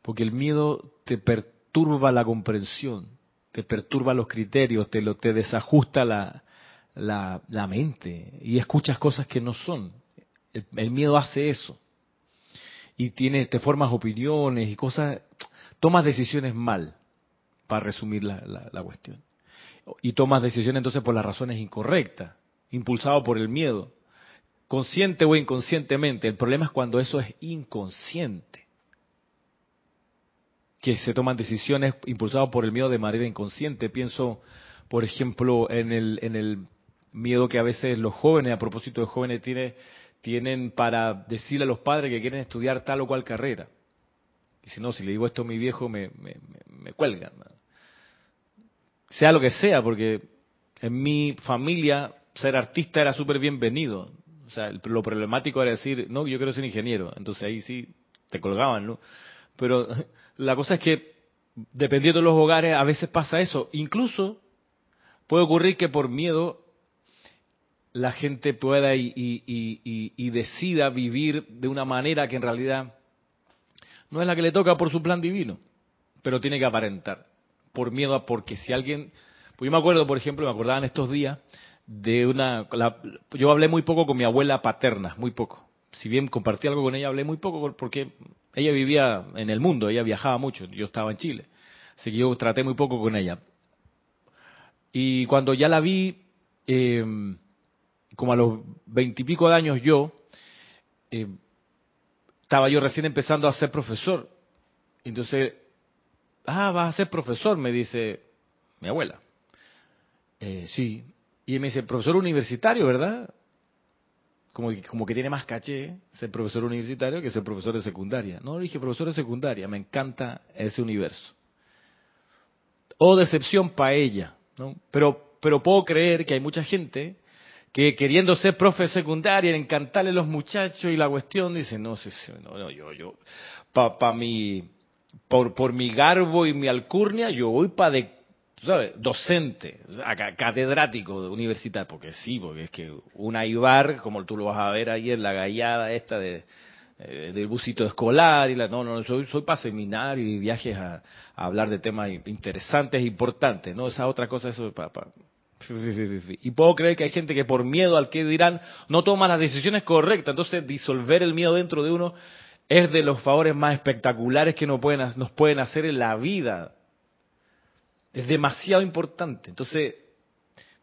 A: porque el miedo te perturba la comprensión, te perturba los criterios, te, lo, te desajusta la, la, la mente y escuchas cosas que no son. El, miedo hace eso. Y tiene, te formas opiniones y cosas, tomas decisiones mal, para resumir la, la cuestión y tomas decisiones entonces por las razones incorrectas, impulsado por el miedo, consciente o inconscientemente. El problema es cuando eso es inconsciente, que se toman decisiones impulsadas por el miedo de manera inconsciente. Pienso, por ejemplo, en el, en el miedo que a veces los jóvenes, a propósito de jóvenes, tienen, tienen para decirle a los padres que quieren estudiar tal o cual carrera. Y si no, si le digo esto a mi viejo, me, me, me, cuelgan sea lo que sea, porque en mi familia ser artista era súper bienvenido. O sea, lo problemático era decir, no, yo quiero ser ingeniero. Entonces ahí sí te colgaban, ¿no? Pero la cosa es que, dependiendo de los hogares, a veces pasa eso. Incluso puede ocurrir que por miedo la gente pueda y, y, decida vivir de una manera que en realidad no es la que le toca por su plan divino, pero tiene que aparentar por miedo a, porque si alguien, pues yo me acuerdo, por ejemplo, me acordaba en estos días de una, yo hablé muy poco con mi abuela paterna, muy poco. Si bien compartí algo con ella, hablé muy poco porque ella vivía en el mundo, ella viajaba mucho, yo estaba en Chile. Así que yo traté muy poco con ella. Y cuando ya la vi, em, como a los veintipico años yo, em, estaba yo recién empezando a ser profesor. Entonces ah, vas a ser profesor, me dice mi abuela. Eh, sí. Y me dice, profesor universitario, ¿verdad? Como que, como que tiene más caché ser profesor universitario que ser profesor de secundaria. No, dije profesor de secundaria, me encanta ese universo. O decepción para ella, ¿no? Pero, pero puedo creer que hay mucha gente que queriendo ser profe secundaria, encantarle a los muchachos y la cuestión, dice, no, no, no yo, yo, para pa mi por, por mi garbo y mi alcurnia, yo voy para de, ¿sabes? docente, catedrático de universidad, porque sí, porque es que un Aibar, como tú lo vas a ver ahí en la gallada esta de, eh, del busito escolar, y la, no, no, soy, soy para seminario y viajes a, hablar de temas interesantes importantes, ¿no? Esa otra cosa, eso para, para y puedo creer que hay gente que por miedo al que dirán no toma las decisiones correctas. Entonces, disolver el miedo dentro de uno es de los favores más espectaculares que nos pueden, hacer en la vida. Es demasiado importante. Entonces,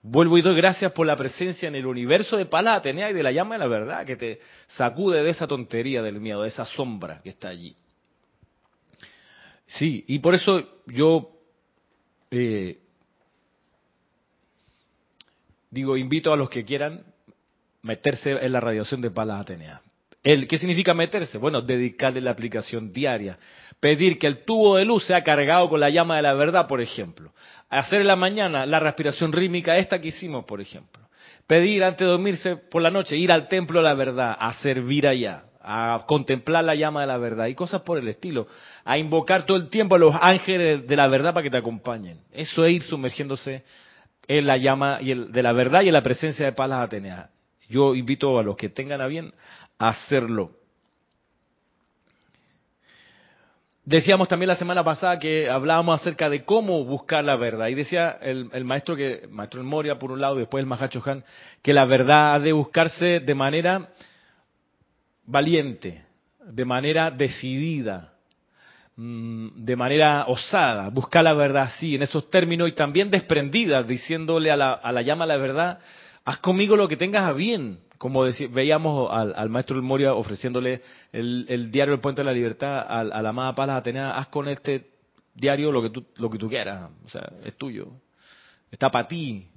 A: vuelvo y doy gracias por la presencia en el universo de Palas Atenea y de la llama de la verdad que te sacude de esa tontería del miedo, de esa sombra que está allí. Sí, y por eso yo eh, digo, invito a los que quieran meterse en la radiación de Palas Atenea. El, ¿Qué significa meterse? Bueno, dedicarle la aplicación diaria. Pedir que el tubo de luz sea cargado con la llama de la verdad, por ejemplo. Hacer en la mañana la respiración rítmica, esta que hicimos, por ejemplo. Pedir antes de dormirse por la noche, ir al templo de la verdad, a servir allá, a contemplar la llama de la verdad y cosas por el estilo. A invocar todo el tiempo a los ángeles de la verdad para que te acompañen. Eso es ir sumergiéndose en la llama y de la verdad y en la presencia de Palas Atenea. Yo invito a los que tengan a bien hacerlo. Decíamos también la semana pasada que hablábamos acerca de cómo buscar la verdad. Y decía el, maestro que, maestro Moria por un lado, y después el Mahacho Han, que la verdad ha de buscarse de manera valiente, de manera decidida, mm, de manera osada, buscar la verdad así, en esos términos, y también desprendida, diciéndole a la, a la llama la verdad, haz conmigo lo que tengas a bien, como veíamos al, maestro del Moria ofreciéndole el, diario El Puente de la Libertad a, la amada Palas Atenea, haz con este diario lo que tú, lo que tú quieras, o sea, es tuyo, está para ti,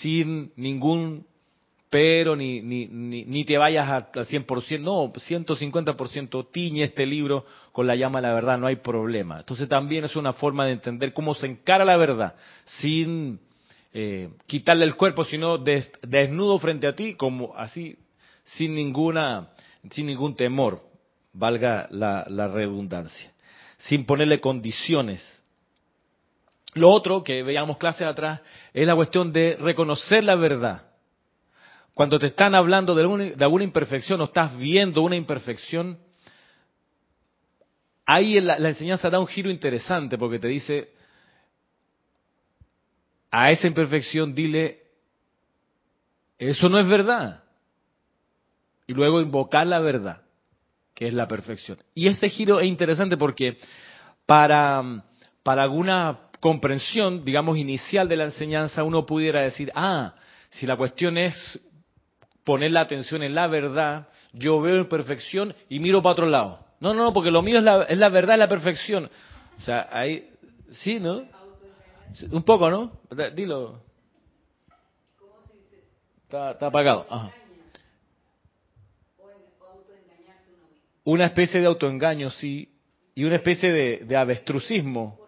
A: sin ningún pero, ni, ni, ni, te vayas al 100%, no, 150%, tiñe este libro con la llama de la verdad, no hay problema. Entonces también es una forma de entender cómo se encara la verdad, sin eh, quitarle el cuerpo, sino desnudo frente a ti, como así, sin ninguna, sin ningún temor, valga la, redundancia, sin ponerle condiciones lo otro que veíamos clases atrás es la cuestión de reconocer la verdad. Cuando te están hablando de alguna, imperfección o estás viendo una imperfección, ahí la enseñanza da un giro interesante porque te dice, a esa imperfección dile, eso no es verdad. Y luego invocar la verdad, que es la perfección. Y ese giro es interesante porque para, para alguna comprensión, digamos, inicial de la enseñanza, uno pudiera decir, ah, si la cuestión es poner la atención en la verdad, yo veo imperfección y miro para otro lado. No, no, no, porque lo mío es la, es la verdad, es la perfección. O sea, ahí, sí, ¿no? Un poco, ¿no? Dilo. Está, está apagado. Una especie de autoengaño, sí, y una especie de, de avestrucismo.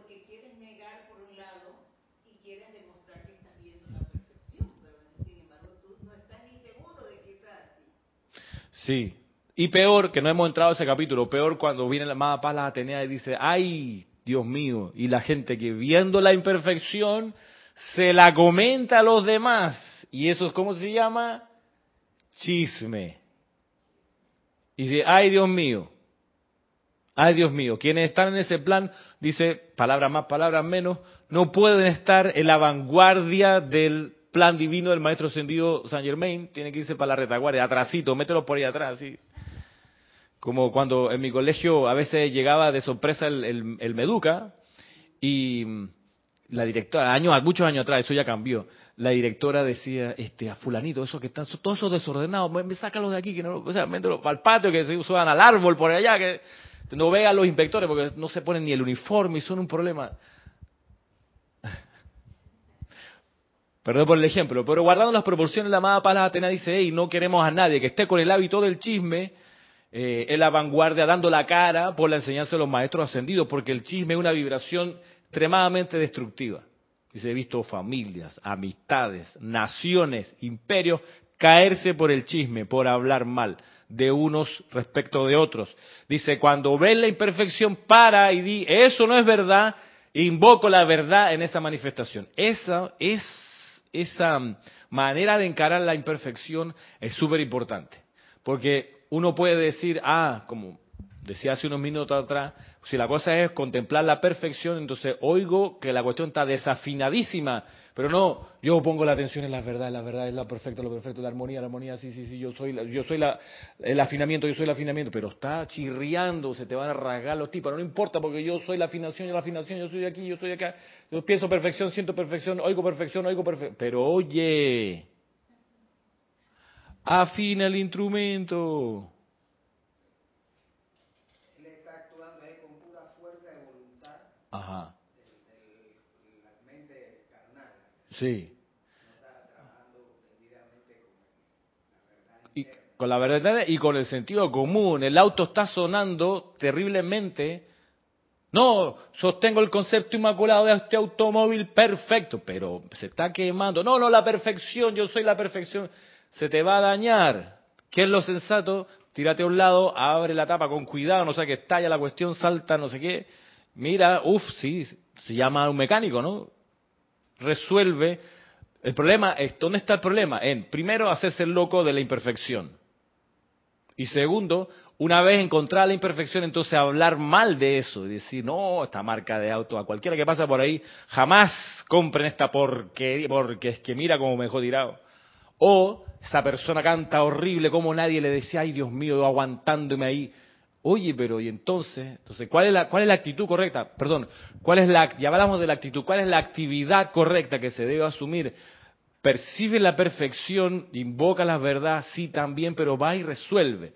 A: Sí. Y peor, que no hemos entrado a ese capítulo, peor cuando viene la amada Paz la Atenea y dice, ay, Dios mío, y la gente que viendo la imperfección se la comenta a los demás. Y eso es como se llama chisme. Y dice, ay Dios mío, ay Dios mío, quienes están en ese plan, dice, palabras más, palabras menos, no pueden estar en la vanguardia del plan divino del maestro ascendido Saint Germain, tiene que irse para la retaguardia, atrasito, mételo por ahí atrás, así. Como cuando en mi colegio a veces llegaba de sorpresa el, Meduca y la directora, años, muchos años atrás, eso ya cambió, la directora decía, este, a fulanito, eso que están, todos esos desordenados, me, sácalo de aquí, que no, o sea, el patio, que se usan al árbol por allá, que no vean los inspectores porque no se ponen ni el uniforme y son un problema. Perdón por el ejemplo, pero guardando las proporciones, la amada Palas Atena dice, hey, no queremos a nadie que esté con el hábito del chisme eh, en la vanguardia, dando la cara por la enseñanza de los maestros ascendidos, porque el chisme es una vibración extremadamente destructiva. Dice, he visto familias, amistades, naciones, imperios caerse por el chisme, por hablar mal de unos respecto de otros. Dice, cuando ves la imperfección, para y di, eso no es verdad, invoco la verdad en esa manifestación. Esa es esa manera de encarar la imperfección es súper importante. Porque uno puede decir, ah, como decía hace unos minutos atrás, si la cosa es contemplar la perfección, entonces oigo que la cuestión está desafinadísima, pero no, yo pongo la atención en la verdad, la verdad es la perfecta, lo perfecto, la armonía, la armonía, sí, sí, sí, yo soy, yo soy la, el afinamiento, yo soy el afinamiento, pero está chirriando, se te van a rasgar los tipos, no importa porque yo soy la afinación, yo la afinación, yo soy aquí, yo soy acá, yo pienso perfección, siento perfección, oigo perfección, oigo perfección, pero oye, afina el instrumento. Ajá. la mente carnal. Sí. Y con la verdad y con el sentido común. El auto está sonando terriblemente. No, sostengo el concepto inmaculado de este automóvil perfecto, pero se está quemando. No, no, la perfección, yo soy la perfección. Se te va a dañar. ¿Qué es lo sensato? Tírate a un lado, abre la tapa con cuidado, no sé que estalla la cuestión, salta, no sé qué mira, uff, sí, se llama un mecánico, ¿no? Resuelve. El problema es, ¿dónde está el problema? En, primero, hacerse el loco de la imperfección. Y segundo, una vez encontrada la imperfección, entonces hablar mal de eso y decir, no, esta marca de auto, a cualquiera que pasa por ahí, jamás compren esta porquería, porque es que mira como me tirado. O esa persona canta horrible, como nadie le decía, ay Dios mío, aguantándome ahí. Oye, pero y entonces, entonces, ¿cuál es la cuál es la actitud correcta? Perdón, ¿cuál es la ya hablamos de la actitud, cuál es la actividad correcta que se debe asumir? Percibe la perfección, invoca la verdad, sí también, pero va y resuelve.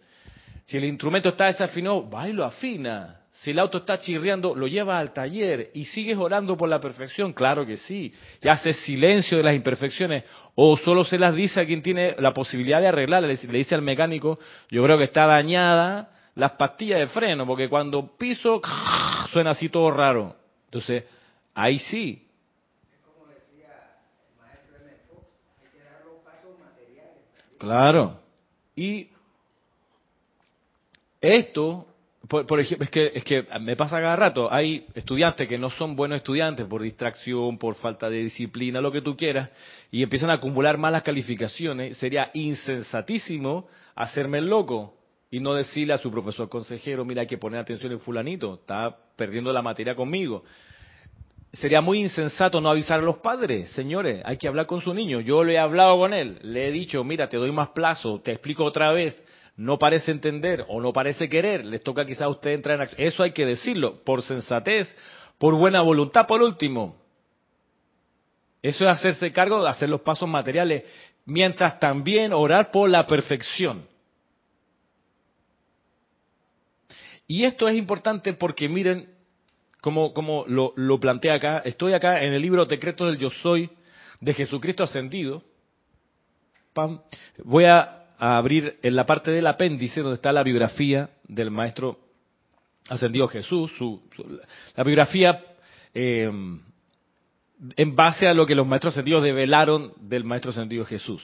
A: Si el instrumento está desafinado, va y lo afina. Si el auto está chirriando, lo lleva al taller y sigues orando por la perfección, claro que sí. Y hace silencio de las imperfecciones o solo se las dice a quien tiene la posibilidad de arreglarla. Le, dice al mecánico, yo creo que está dañada las pastillas de freno, porque cuando piso suena así todo raro. Entonces, ahí sí. Claro. Y esto por, ejemplo, es que, es que me pasa cada rato, hay estudiantes que no son buenos estudiantes por distracción, por falta de disciplina, lo que tú quieras, y empiezan a acumular malas calificaciones. Sería insensatísimo hacerme el loco y no decirle a su profesor consejero, mira, hay que poner atención en fulanito, está perdiendo la materia conmigo. Sería muy insensato no avisar a los padres, señores, hay que hablar con su niño. Yo le he hablado con él, le he dicho, mira, te doy más plazo, te explico otra vez, no parece entender o no parece querer, les toca quizás a usted entrar en acción. Eso hay que decirlo, por sensatez, por buena voluntad, por último. Eso es hacerse cargo de hacer los pasos materiales, mientras también orar por la perfección. Y esto es importante porque miren como, como lo, plantea acá. Estoy acá en el libro Decretos del Yo Soy de Jesucristo Ascendido. Voy a a abrir en la parte del apéndice donde está la biografía del maestro ascendido Jesús, su, la biografía eh, en base a lo que los maestros ascendidos develaron del maestro ascendido Jesús.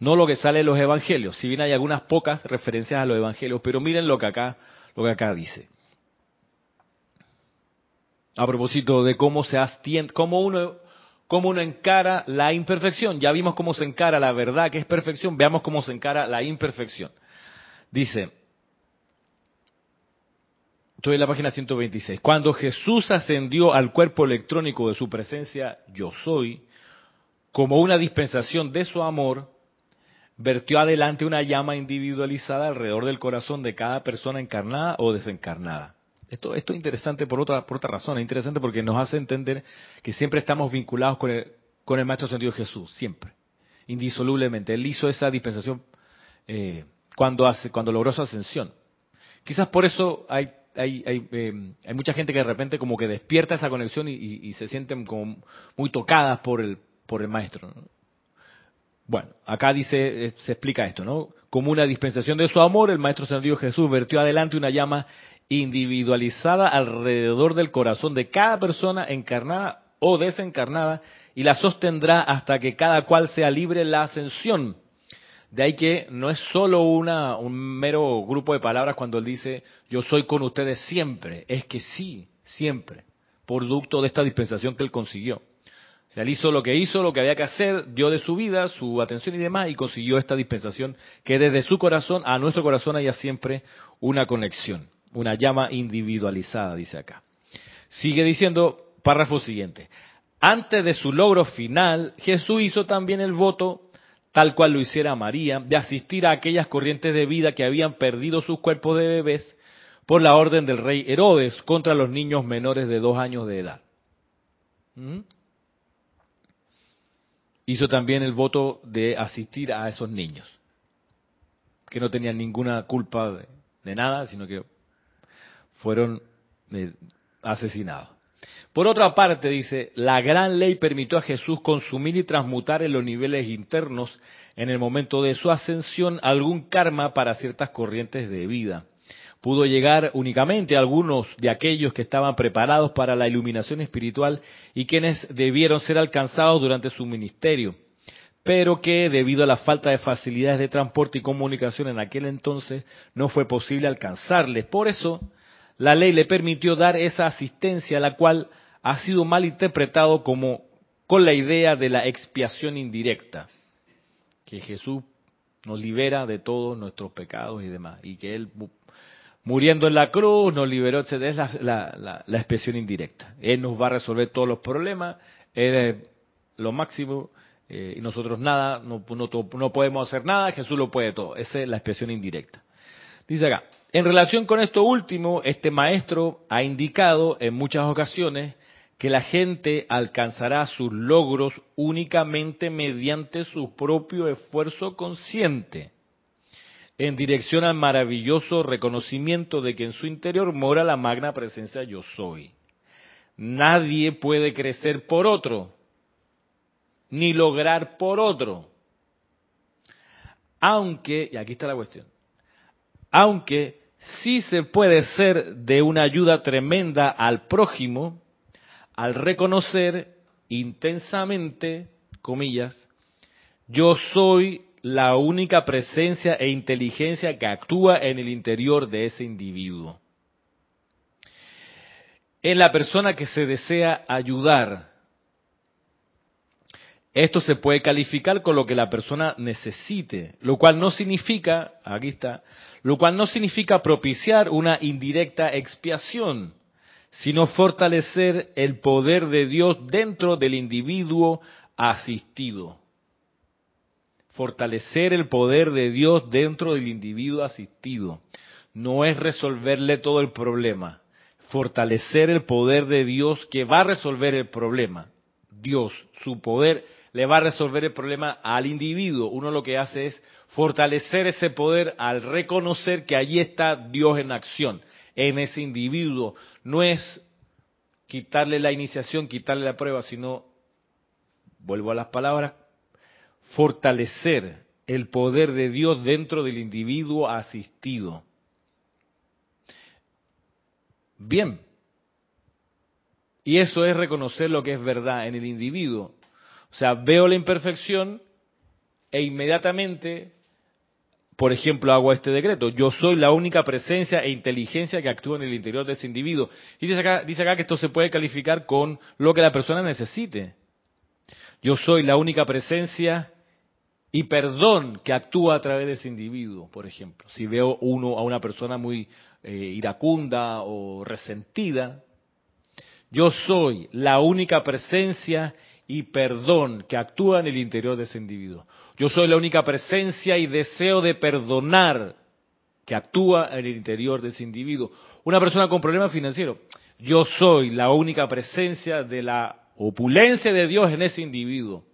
A: No lo que sale en los evangelios, si bien hay algunas pocas referencias a los evangelios, pero miren lo que acá, lo que acá dice. A propósito de cómo se asciende, cómo uno cómo uno encara la imperfección. Ya vimos cómo se encara la verdad que es perfección, veamos cómo se encara la imperfección. Dice, estoy en la página 126, cuando Jesús ascendió al cuerpo electrónico de su presencia, yo soy, como una dispensación de su amor, vertió adelante una llama individualizada alrededor del corazón de cada persona encarnada o desencarnada. Esto, es interesante por otra, por otra razón, es interesante porque nos hace entender que siempre estamos vinculados con el, con el Maestro Sentido Jesús, siempre, indisolublemente. Él hizo esa dispensación eh, cuando, hace, cuando logró su ascensión. Quizás por eso hay, hay, hay, eh, hay, mucha gente que de repente como que despierta esa conexión y, se sienten como muy tocadas por el, por el Maestro. Bueno, acá dice, eh, se explica esto, ¿no? Como una dispensación de su amor, el Maestro Sentido Jesús vertió adelante una llama individualizada alrededor del corazón de cada persona encarnada o desencarnada y la sostendrá hasta que cada cual sea libre la ascensión. De ahí que no es solo una, un mero grupo de palabras cuando él dice yo soy con ustedes siempre, es que sí, siempre, producto de esta dispensación que él consiguió. O sea, él hizo lo que hizo, lo que había que hacer, dio de su vida, su atención y demás, y consiguió esta dispensación que desde su corazón a nuestro corazón haya siempre una conexión una llama individualizada, dice acá. Sigue diciendo, párrafo siguiente. Antes de su logro final, Jesús hizo también el voto, tal cual lo hiciera María, de asistir a aquellas corrientes de vida que habían perdido sus cuerpos de bebés por la orden del rey Herodes contra los niños menores de dos años de edad. ¿Mm? Hizo también el voto de asistir a esos niños, que no tenían ninguna culpa de nada, sino que fueron eh, asesinados. Por otra parte, dice, la gran ley permitió a Jesús consumir y transmutar en los niveles internos, en el momento de su ascensión, algún karma para ciertas corrientes de vida. Pudo llegar únicamente a algunos de aquellos que estaban preparados para la iluminación espiritual y quienes debieron ser alcanzados durante su ministerio, pero que debido a la falta de facilidades de transporte y comunicación en aquel entonces no fue posible alcanzarles. Por eso, la ley le permitió dar esa asistencia, la cual ha sido mal interpretado como con la idea de la expiación indirecta, que Jesús nos libera de todos nuestros pecados y demás, y que Él muriendo en la cruz nos liberó, Es la, expiación indirecta. Él nos va a resolver todos los problemas, Él es lo máximo, eh, y nosotros nada, no, no, podemos hacer nada, Jesús lo puede todo. Esa es la expresión indirecta. Dice acá, en relación con esto último, este maestro ha indicado en muchas ocasiones que la gente alcanzará sus logros únicamente mediante su propio esfuerzo consciente, en dirección al maravilloso reconocimiento de que en su interior mora la magna presencia yo soy. Nadie puede crecer por otro, ni lograr por otro. Aunque, y aquí está la cuestión, aunque sí se puede ser de una ayuda tremenda al prójimo al reconocer intensamente, comillas, yo soy la única presencia e inteligencia que actúa en el interior de ese individuo. En la persona que se desea ayudar, esto se puede calificar con lo que la persona necesite, lo cual no significa, aquí está, lo cual no significa propiciar una indirecta expiación, sino fortalecer el poder de Dios dentro del individuo asistido. Fortalecer el poder de Dios dentro del individuo asistido. No es resolverle todo el problema, fortalecer el poder de Dios que va a resolver el problema. Dios, su poder le va a resolver el problema al individuo. Uno lo que hace es fortalecer ese poder al reconocer que allí está Dios en acción, en ese individuo. No es quitarle la iniciación, quitarle la prueba, sino, vuelvo a las palabras, fortalecer el poder de Dios dentro del individuo asistido. Bien. Y eso es reconocer lo que es verdad en el individuo. O sea, veo la imperfección e inmediatamente, por ejemplo, hago este decreto. Yo soy la única presencia e inteligencia que actúa en el interior de ese individuo. Y dice acá, que esto se puede calificar con lo que la persona necesite. Yo soy la única presencia y perdón que actúa a través de ese individuo, por ejemplo. Si veo uno a una persona muy eh, iracunda o resentida, yo soy la única presencia y perdón que actúa en el interior de ese individuo. Yo soy la única presencia y deseo de perdonar que actúa en el interior de ese individuo. Una persona con problemas financieros, yo soy la única presencia de la opulencia de Dios en ese individuo.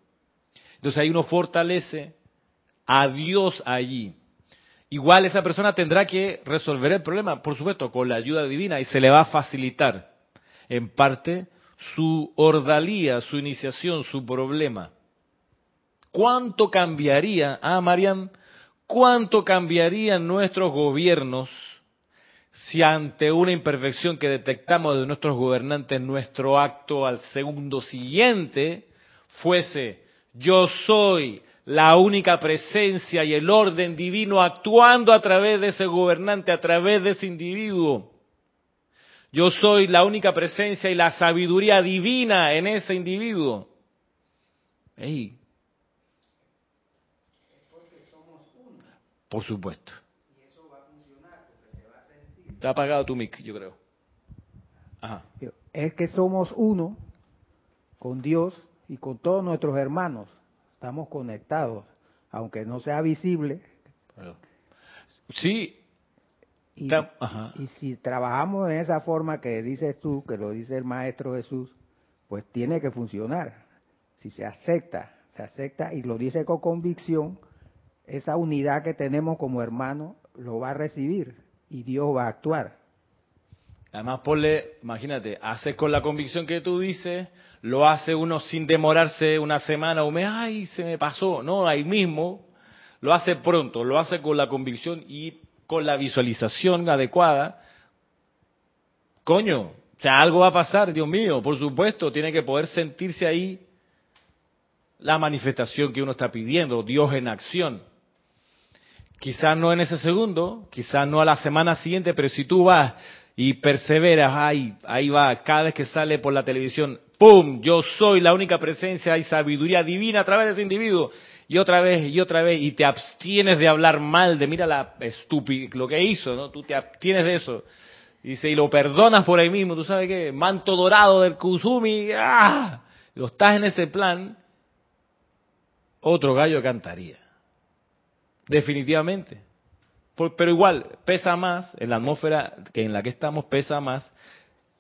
A: Entonces ahí uno fortalece a Dios allí. Igual esa persona tendrá que resolver el problema, por supuesto, con la ayuda divina y se le va a facilitar en parte su ordalía, su iniciación, su problema. ¿Cuánto cambiaría, ah, Mariam, cuánto cambiarían nuestros gobiernos si ante una imperfección que detectamos de nuestros gobernantes, nuestro acto al segundo siguiente fuese, yo soy la única presencia y el orden divino actuando a través de ese gobernante, a través de ese individuo? Yo soy la única presencia y la sabiduría divina en ese individuo. Por supuesto. Está apagado tu mic, yo creo.
C: Es que somos uno con Dios y con todos nuestros hermanos. Estamos conectados, aunque no sea visible.
A: Sí,
C: y, si trabajamos en esa forma que dices tú, que lo dice el Maestro Jesús, pues tiene que funcionar. Si se acepta, se acepta y lo dice con convicción, esa unidad que tenemos como hermanos lo va a recibir y Dios va a actuar.
A: Además, ponle, imagínate, hace con la convicción que tú dices, lo hace uno sin demorarse una semana o un mes, ay, se me pasó. No, ahí mismo, lo hace pronto, lo hace con la convicción y con la visualización adecuada, coño, o sea, algo va a pasar, Dios mío, por supuesto, tiene que poder sentirse ahí la manifestación que uno está pidiendo, Dios en acción. Quizás no en ese segundo, quizás no a la semana siguiente, pero si tú vas y perseveras, ahí, ahí va, cada vez que sale por la televisión, ¡pum! Yo soy la única presencia, hay sabiduría divina a través de ese individuo y otra vez y otra vez y te abstienes de hablar mal de mira la estúpida lo que hizo, ¿no? Tú te abstienes de eso. Dice, y lo perdonas por ahí mismo, tú sabes qué, manto dorado del Kusumi, ¡ah! Lo estás en ese plan, otro gallo cantaría. Definitivamente. pero igual, pesa más, en la atmósfera que en la que estamos, pesa más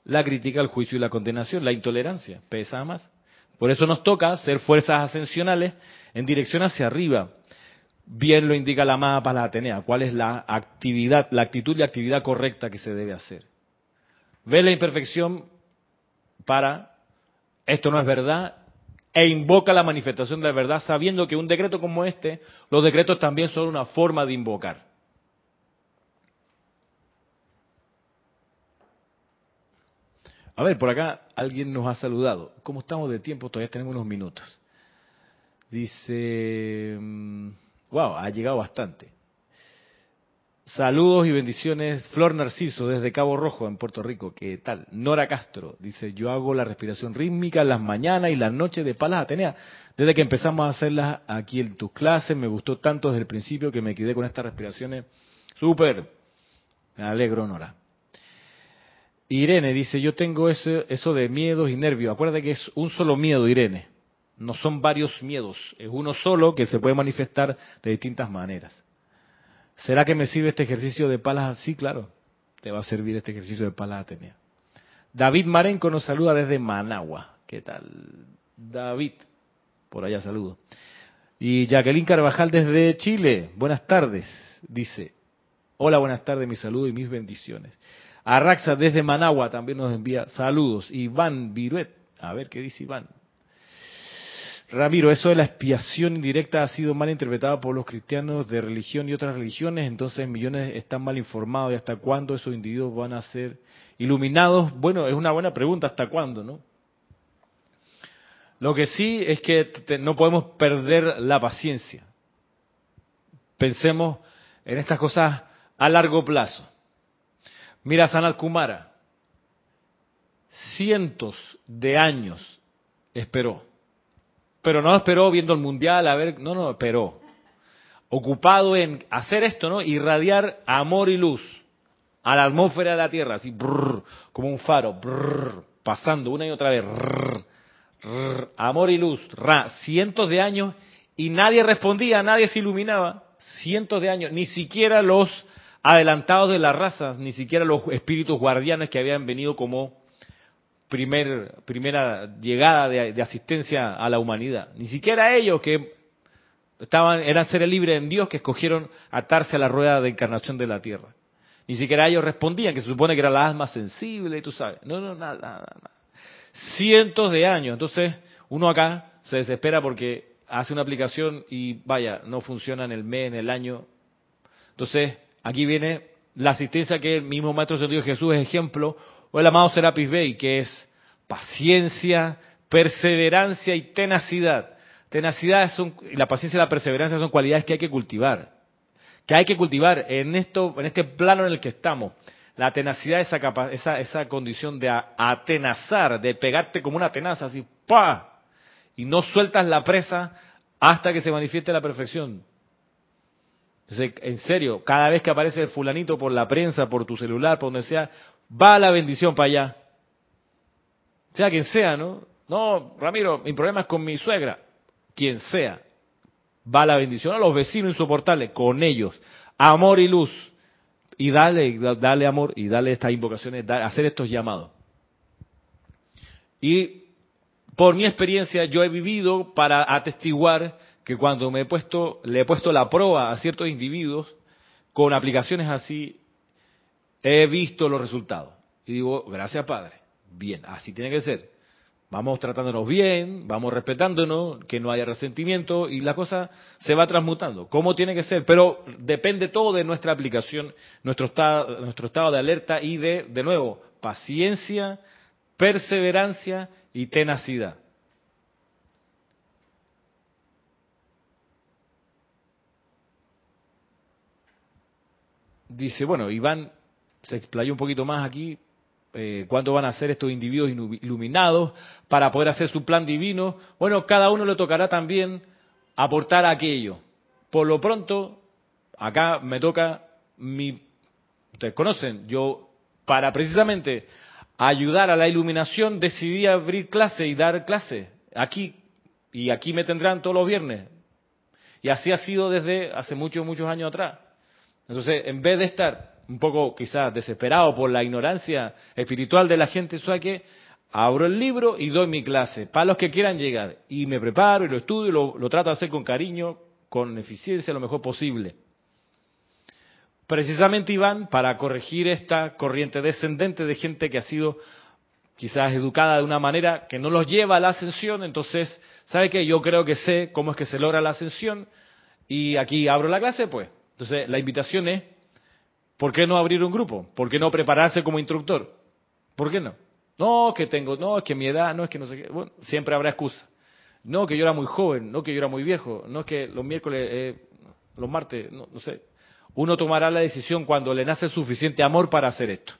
A: la crítica, el juicio y la condenación, la intolerancia, pesa más. Por eso nos toca ser fuerzas ascensionales en dirección hacia arriba. Bien lo indica la mapa la Atenea, cuál es la actividad, la actitud y actividad correcta que se debe hacer. Ve la imperfección para esto no es verdad e invoca la manifestación de la verdad sabiendo que un decreto como este, los decretos también son una forma de invocar. A ver, por acá alguien nos ha saludado. ¿Cómo estamos de tiempo? Todavía tenemos unos minutos. Dice, wow, mm, ha llegado bastante. Saludos y bendiciones, Flor Narciso, desde Cabo Rojo, en Puerto Rico. ¿Qué tal? Nora Castro dice: Yo hago la respiración rítmica las mañanas y las noches de Palas Atenea. Desde que empezamos a hacerlas aquí en tus clases, me gustó tanto desde el principio que me quedé con estas respiraciones. Súper. Me alegro, Nora. Irene dice: Yo tengo eso, eso de miedos y nervios. Acuérdate que es un solo miedo, Irene. No son varios miedos. Es uno solo que se puede manifestar de distintas maneras. ¿Será que me sirve este ejercicio de palas? Sí, claro, te va a servir este ejercicio de palas Atenea. David Marenco nos saluda desde Managua. ¿Qué tal? David, por allá saludo. Y Jacqueline Carvajal desde Chile. Buenas tardes, dice. Hola, buenas tardes, mi saludo y mis bendiciones. Arraxa desde Managua también nos envía saludos. Iván Viruet, a ver qué dice Iván. Ramiro, eso de la expiación indirecta ha sido mal interpretado por los cristianos de religión y otras religiones, entonces millones están mal informados y hasta cuándo esos individuos van a ser iluminados. Bueno, es una buena pregunta, ¿hasta cuándo, no? Lo que sí es que no podemos perder la paciencia. Pensemos en estas cosas a largo plazo. Mira Sanal Kumara, cientos de años esperó pero no esperó viendo el mundial, a ver, no, no, esperó. Ocupado en hacer esto, ¿no? Irradiar amor y luz a la atmósfera de la Tierra, así, como un faro, pasando una y otra vez, amor y luz, cientos de años y nadie respondía, nadie se iluminaba, cientos de años, ni siquiera los adelantados de las razas, ni siquiera los espíritus guardianes que habían venido como primer, primera llegada de, asistencia a la humanidad. Ni siquiera ellos que estaban, eran seres libres en Dios que escogieron atarse a la rueda de encarnación de la tierra. Ni siquiera ellos respondían, que se supone que era la alma sensible, tú sabes. No, no, nada, nada. Cientos de años. Entonces, uno acá se desespera porque hace una aplicación y vaya, no funciona en el mes, en el año. Entonces, aquí viene la asistencia que el mismo Maestro Dios Jesús es ejemplo o el amado Serapis Bey, que es paciencia, perseverancia y tenacidad. Tenacidad son, y la paciencia y la perseverancia son cualidades que hay que cultivar. Que hay que cultivar en esto, en este plano en el que estamos. La tenacidad, esa, esa, condición de atenazar, de pegarte como una tenaza, así, ¡pa! Y no sueltas la presa hasta que se manifieste la perfección. En serio, cada vez que aparece el fulanito por la prensa, por tu celular, por donde sea, va la bendición para allá. Sea quien sea, ¿no? No, Ramiro, mi problema es con mi suegra. Quien sea. Va la bendición a los vecinos insoportables, con ellos. Amor y luz. Y dale, dale amor y dale estas invocaciones, hacer estos llamados. Y por mi experiencia yo he vivido para atestiguar que cuando me he puesto, le he puesto la prueba a ciertos individuos con aplicaciones así, he visto los resultados. Y digo, gracias Padre, bien, así tiene que ser. Vamos tratándonos bien, vamos respetándonos, que no haya resentimiento y la cosa se va transmutando. ¿Cómo tiene que ser? Pero depende todo de nuestra aplicación, nuestro estado, nuestro estado de alerta y de, de nuevo, paciencia, perseverancia y tenacidad. Dice, bueno, Iván se explayó un poquito más aquí, eh, cuándo van a ser estos individuos iluminados para poder hacer su plan divino. Bueno, cada uno le tocará también aportar aquello. Por lo pronto, acá me toca mi, ustedes conocen, yo para precisamente ayudar a la iluminación decidí abrir clase y dar clase aquí y aquí me tendrán todos los viernes Y así ha sido desde hace muchos, muchos años atrás. Entonces, en vez de estar un poco quizás desesperado por la ignorancia espiritual de la gente, ¿sabe que Abro el libro y doy mi clase, para los que quieran llegar. Y me preparo y lo estudio y lo, lo trato de hacer con cariño, con eficiencia, lo mejor posible. Precisamente, Iván, para corregir esta corriente descendente de gente que ha sido quizás educada de una manera que no los lleva a la ascensión, entonces, ¿sabe qué? Yo creo que sé cómo es que se logra la ascensión y aquí abro la clase, pues. Entonces, la invitación es, ¿por qué no abrir un grupo? ¿Por qué no prepararse como instructor? ¿Por qué no? No, que tengo, no, es que mi edad, no es que no sé qué. Bueno, siempre habrá excusa. No, que yo era muy joven, no que yo era muy viejo, no que los miércoles, eh, los martes, no sé. Uno tomará la decisión cuando le nace suficiente amor para hacer esto.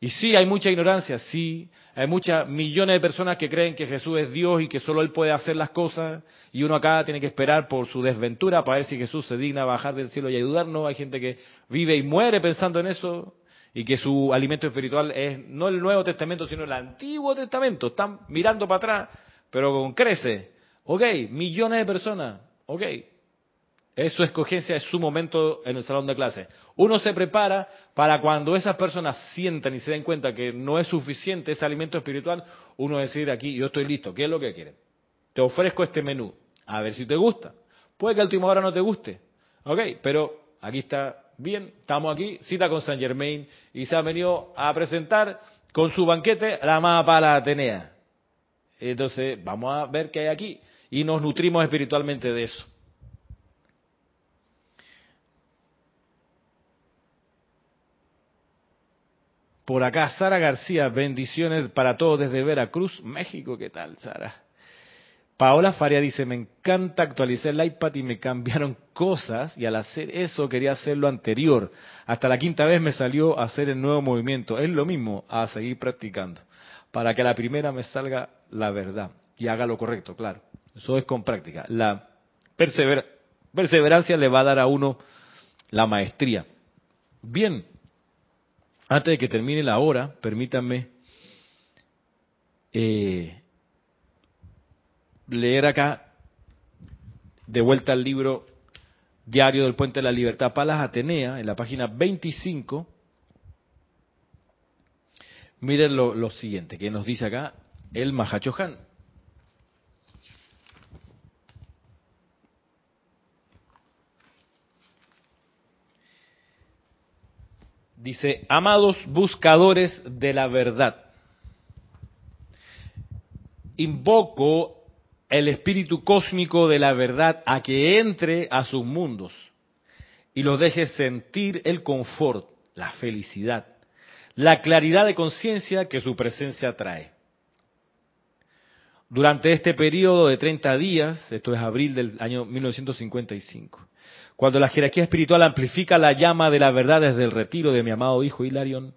A: Y sí, hay mucha ignorancia, sí, hay muchas millones de personas que creen que Jesús es Dios y que solo Él puede hacer las cosas, y uno acá tiene que esperar por su desventura para ver si Jesús se digna bajar del cielo y ayudarnos. Hay gente que vive y muere pensando en eso, y que su alimento espiritual es no el Nuevo Testamento, sino el Antiguo Testamento. Están mirando para atrás, pero con crece. Ok, millones de personas, ok, es su escogencia, es su momento en el salón de clase. Uno se prepara para cuando esas personas sientan y se den cuenta que no es suficiente ese alimento espiritual, uno decir aquí, yo estoy listo, ¿qué es lo que quieren? Te ofrezco este menú, a ver si te gusta. Puede que a última hora no te guste, ok, pero aquí está bien, estamos aquí, cita con San Germain y se ha venido a presentar con su banquete la más para Atenea. Entonces, vamos a ver qué hay aquí y nos nutrimos espiritualmente de eso. Por acá, Sara García, bendiciones para todos desde Veracruz, México. ¿Qué tal, Sara? Paola Faria dice, me encanta actualizar el iPad y me cambiaron cosas y al hacer eso quería hacer lo anterior. Hasta la quinta vez me salió a hacer el nuevo movimiento. Es lo mismo, a seguir practicando. Para que a la primera me salga la verdad y haga lo correcto, claro. Eso es con práctica. La perseverancia le va a dar a uno la maestría. Bien, antes de que termine la hora, permítanme eh, leer acá de vuelta al libro Diario del Puente de la Libertad, Palas Atenea, en la página 25. Miren lo, siguiente que nos dice acá el Mahachohan. Dice, amados buscadores de la verdad, invoco el espíritu cósmico de la verdad a que entre a sus mundos y los deje sentir el confort, la felicidad, la claridad de conciencia que su presencia trae. Durante este periodo de 30 días, esto es abril del año 1955, cuando la jerarquía espiritual amplifica la llama de la verdad desde el retiro de mi amado hijo Hilarion,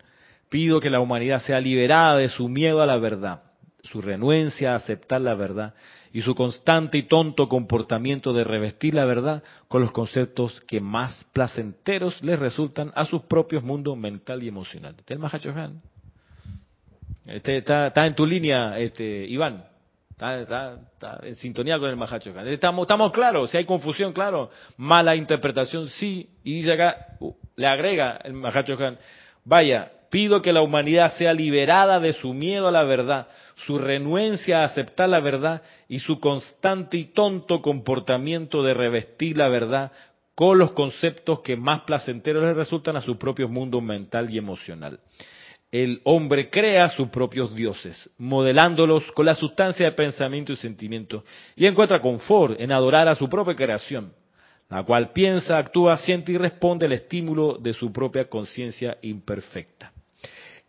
A: pido que la humanidad sea liberada de su miedo a la verdad, su renuencia a aceptar la verdad y su constante y tonto comportamiento de revestir la verdad con los conceptos que más placenteros les resultan a sus propios mundos mental y emocional. ¿Este está en tu línea, este, Iván. Está, en sintonía con el Mahacho Estamos, estamos claros, si hay confusión, claro. Mala interpretación, sí. Y dice acá, le agrega el Mahacho vaya, pido que la humanidad sea liberada de su miedo a la verdad, su renuencia a aceptar la verdad y su constante y tonto comportamiento de revestir la verdad con los conceptos que más placenteros les resultan a su propio mundo mental y emocional el hombre crea sus propios dioses, modelándolos con la sustancia de pensamiento y sentimiento, y encuentra confort en adorar a su propia creación, la cual piensa, actúa, siente y responde al estímulo de su propia conciencia imperfecta.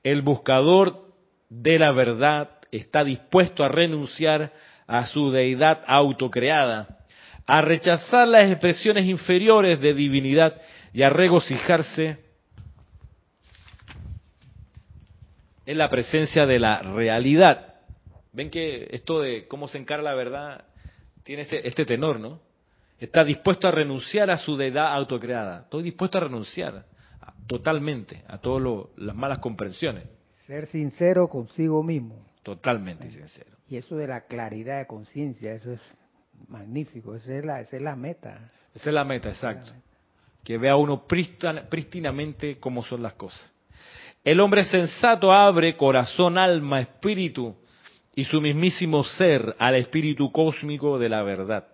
A: El buscador de la verdad está dispuesto a renunciar a su deidad autocreada, a rechazar las expresiones inferiores de divinidad y a regocijarse es la presencia de la realidad. Ven que esto de cómo se encara la verdad tiene este, este tenor, ¿no? Está dispuesto a renunciar a su deidad autocreada. Estoy dispuesto a renunciar totalmente a todas las malas comprensiones.
C: Ser sincero consigo mismo.
A: Totalmente sincero.
C: Y eso de la claridad de conciencia, eso es Magnífico, esa es la, esa es la meta.
A: Esa es la meta, exacto. Que vea uno prístinamente cómo son las cosas. El hombre sensato abre corazón, alma, espíritu y su mismísimo ser al espíritu cósmico de la verdad.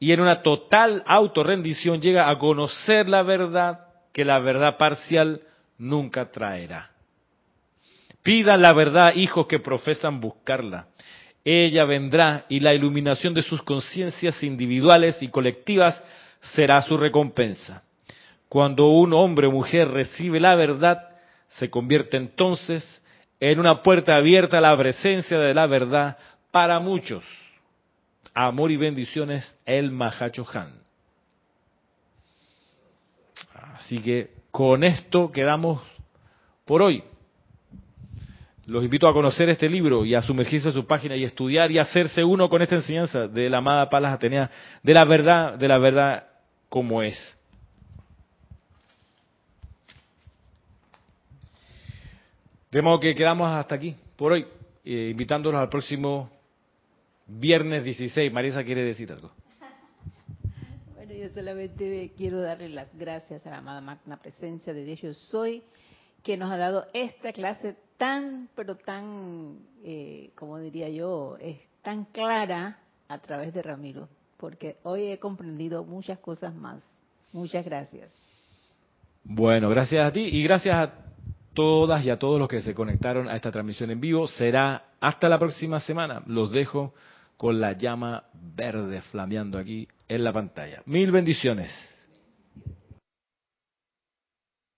A: Y en una total autorrendición llega a conocer la verdad que la verdad parcial nunca traerá. Pidan la verdad, hijos que profesan buscarla. Ella vendrá y la iluminación de sus conciencias individuales y colectivas será su recompensa. Cuando un hombre o mujer recibe la verdad, se convierte entonces en una puerta abierta a la presencia de la verdad para muchos. Amor y bendiciones, el Mahacho Han. Así que con esto quedamos por hoy. Los invito a conocer este libro y a sumergirse en su página y estudiar y hacerse uno con esta enseñanza de la amada Palas Atenea, de la verdad, de la verdad como es. De modo que quedamos hasta aquí por hoy, eh, invitándolos al próximo viernes 16. Marisa quiere decir algo.
B: Bueno, yo solamente quiero darle las gracias a la amada magna presencia de Dios yo soy, que nos ha dado esta clase tan, pero tan, eh, como diría yo, es tan clara a través de Ramiro, porque hoy he comprendido muchas cosas más. Muchas gracias.
A: Bueno, gracias a ti y gracias a todas y a todos los que se conectaron a esta transmisión en vivo. Será hasta la próxima semana. Los dejo con la llama verde flameando aquí en la pantalla. Mil bendiciones.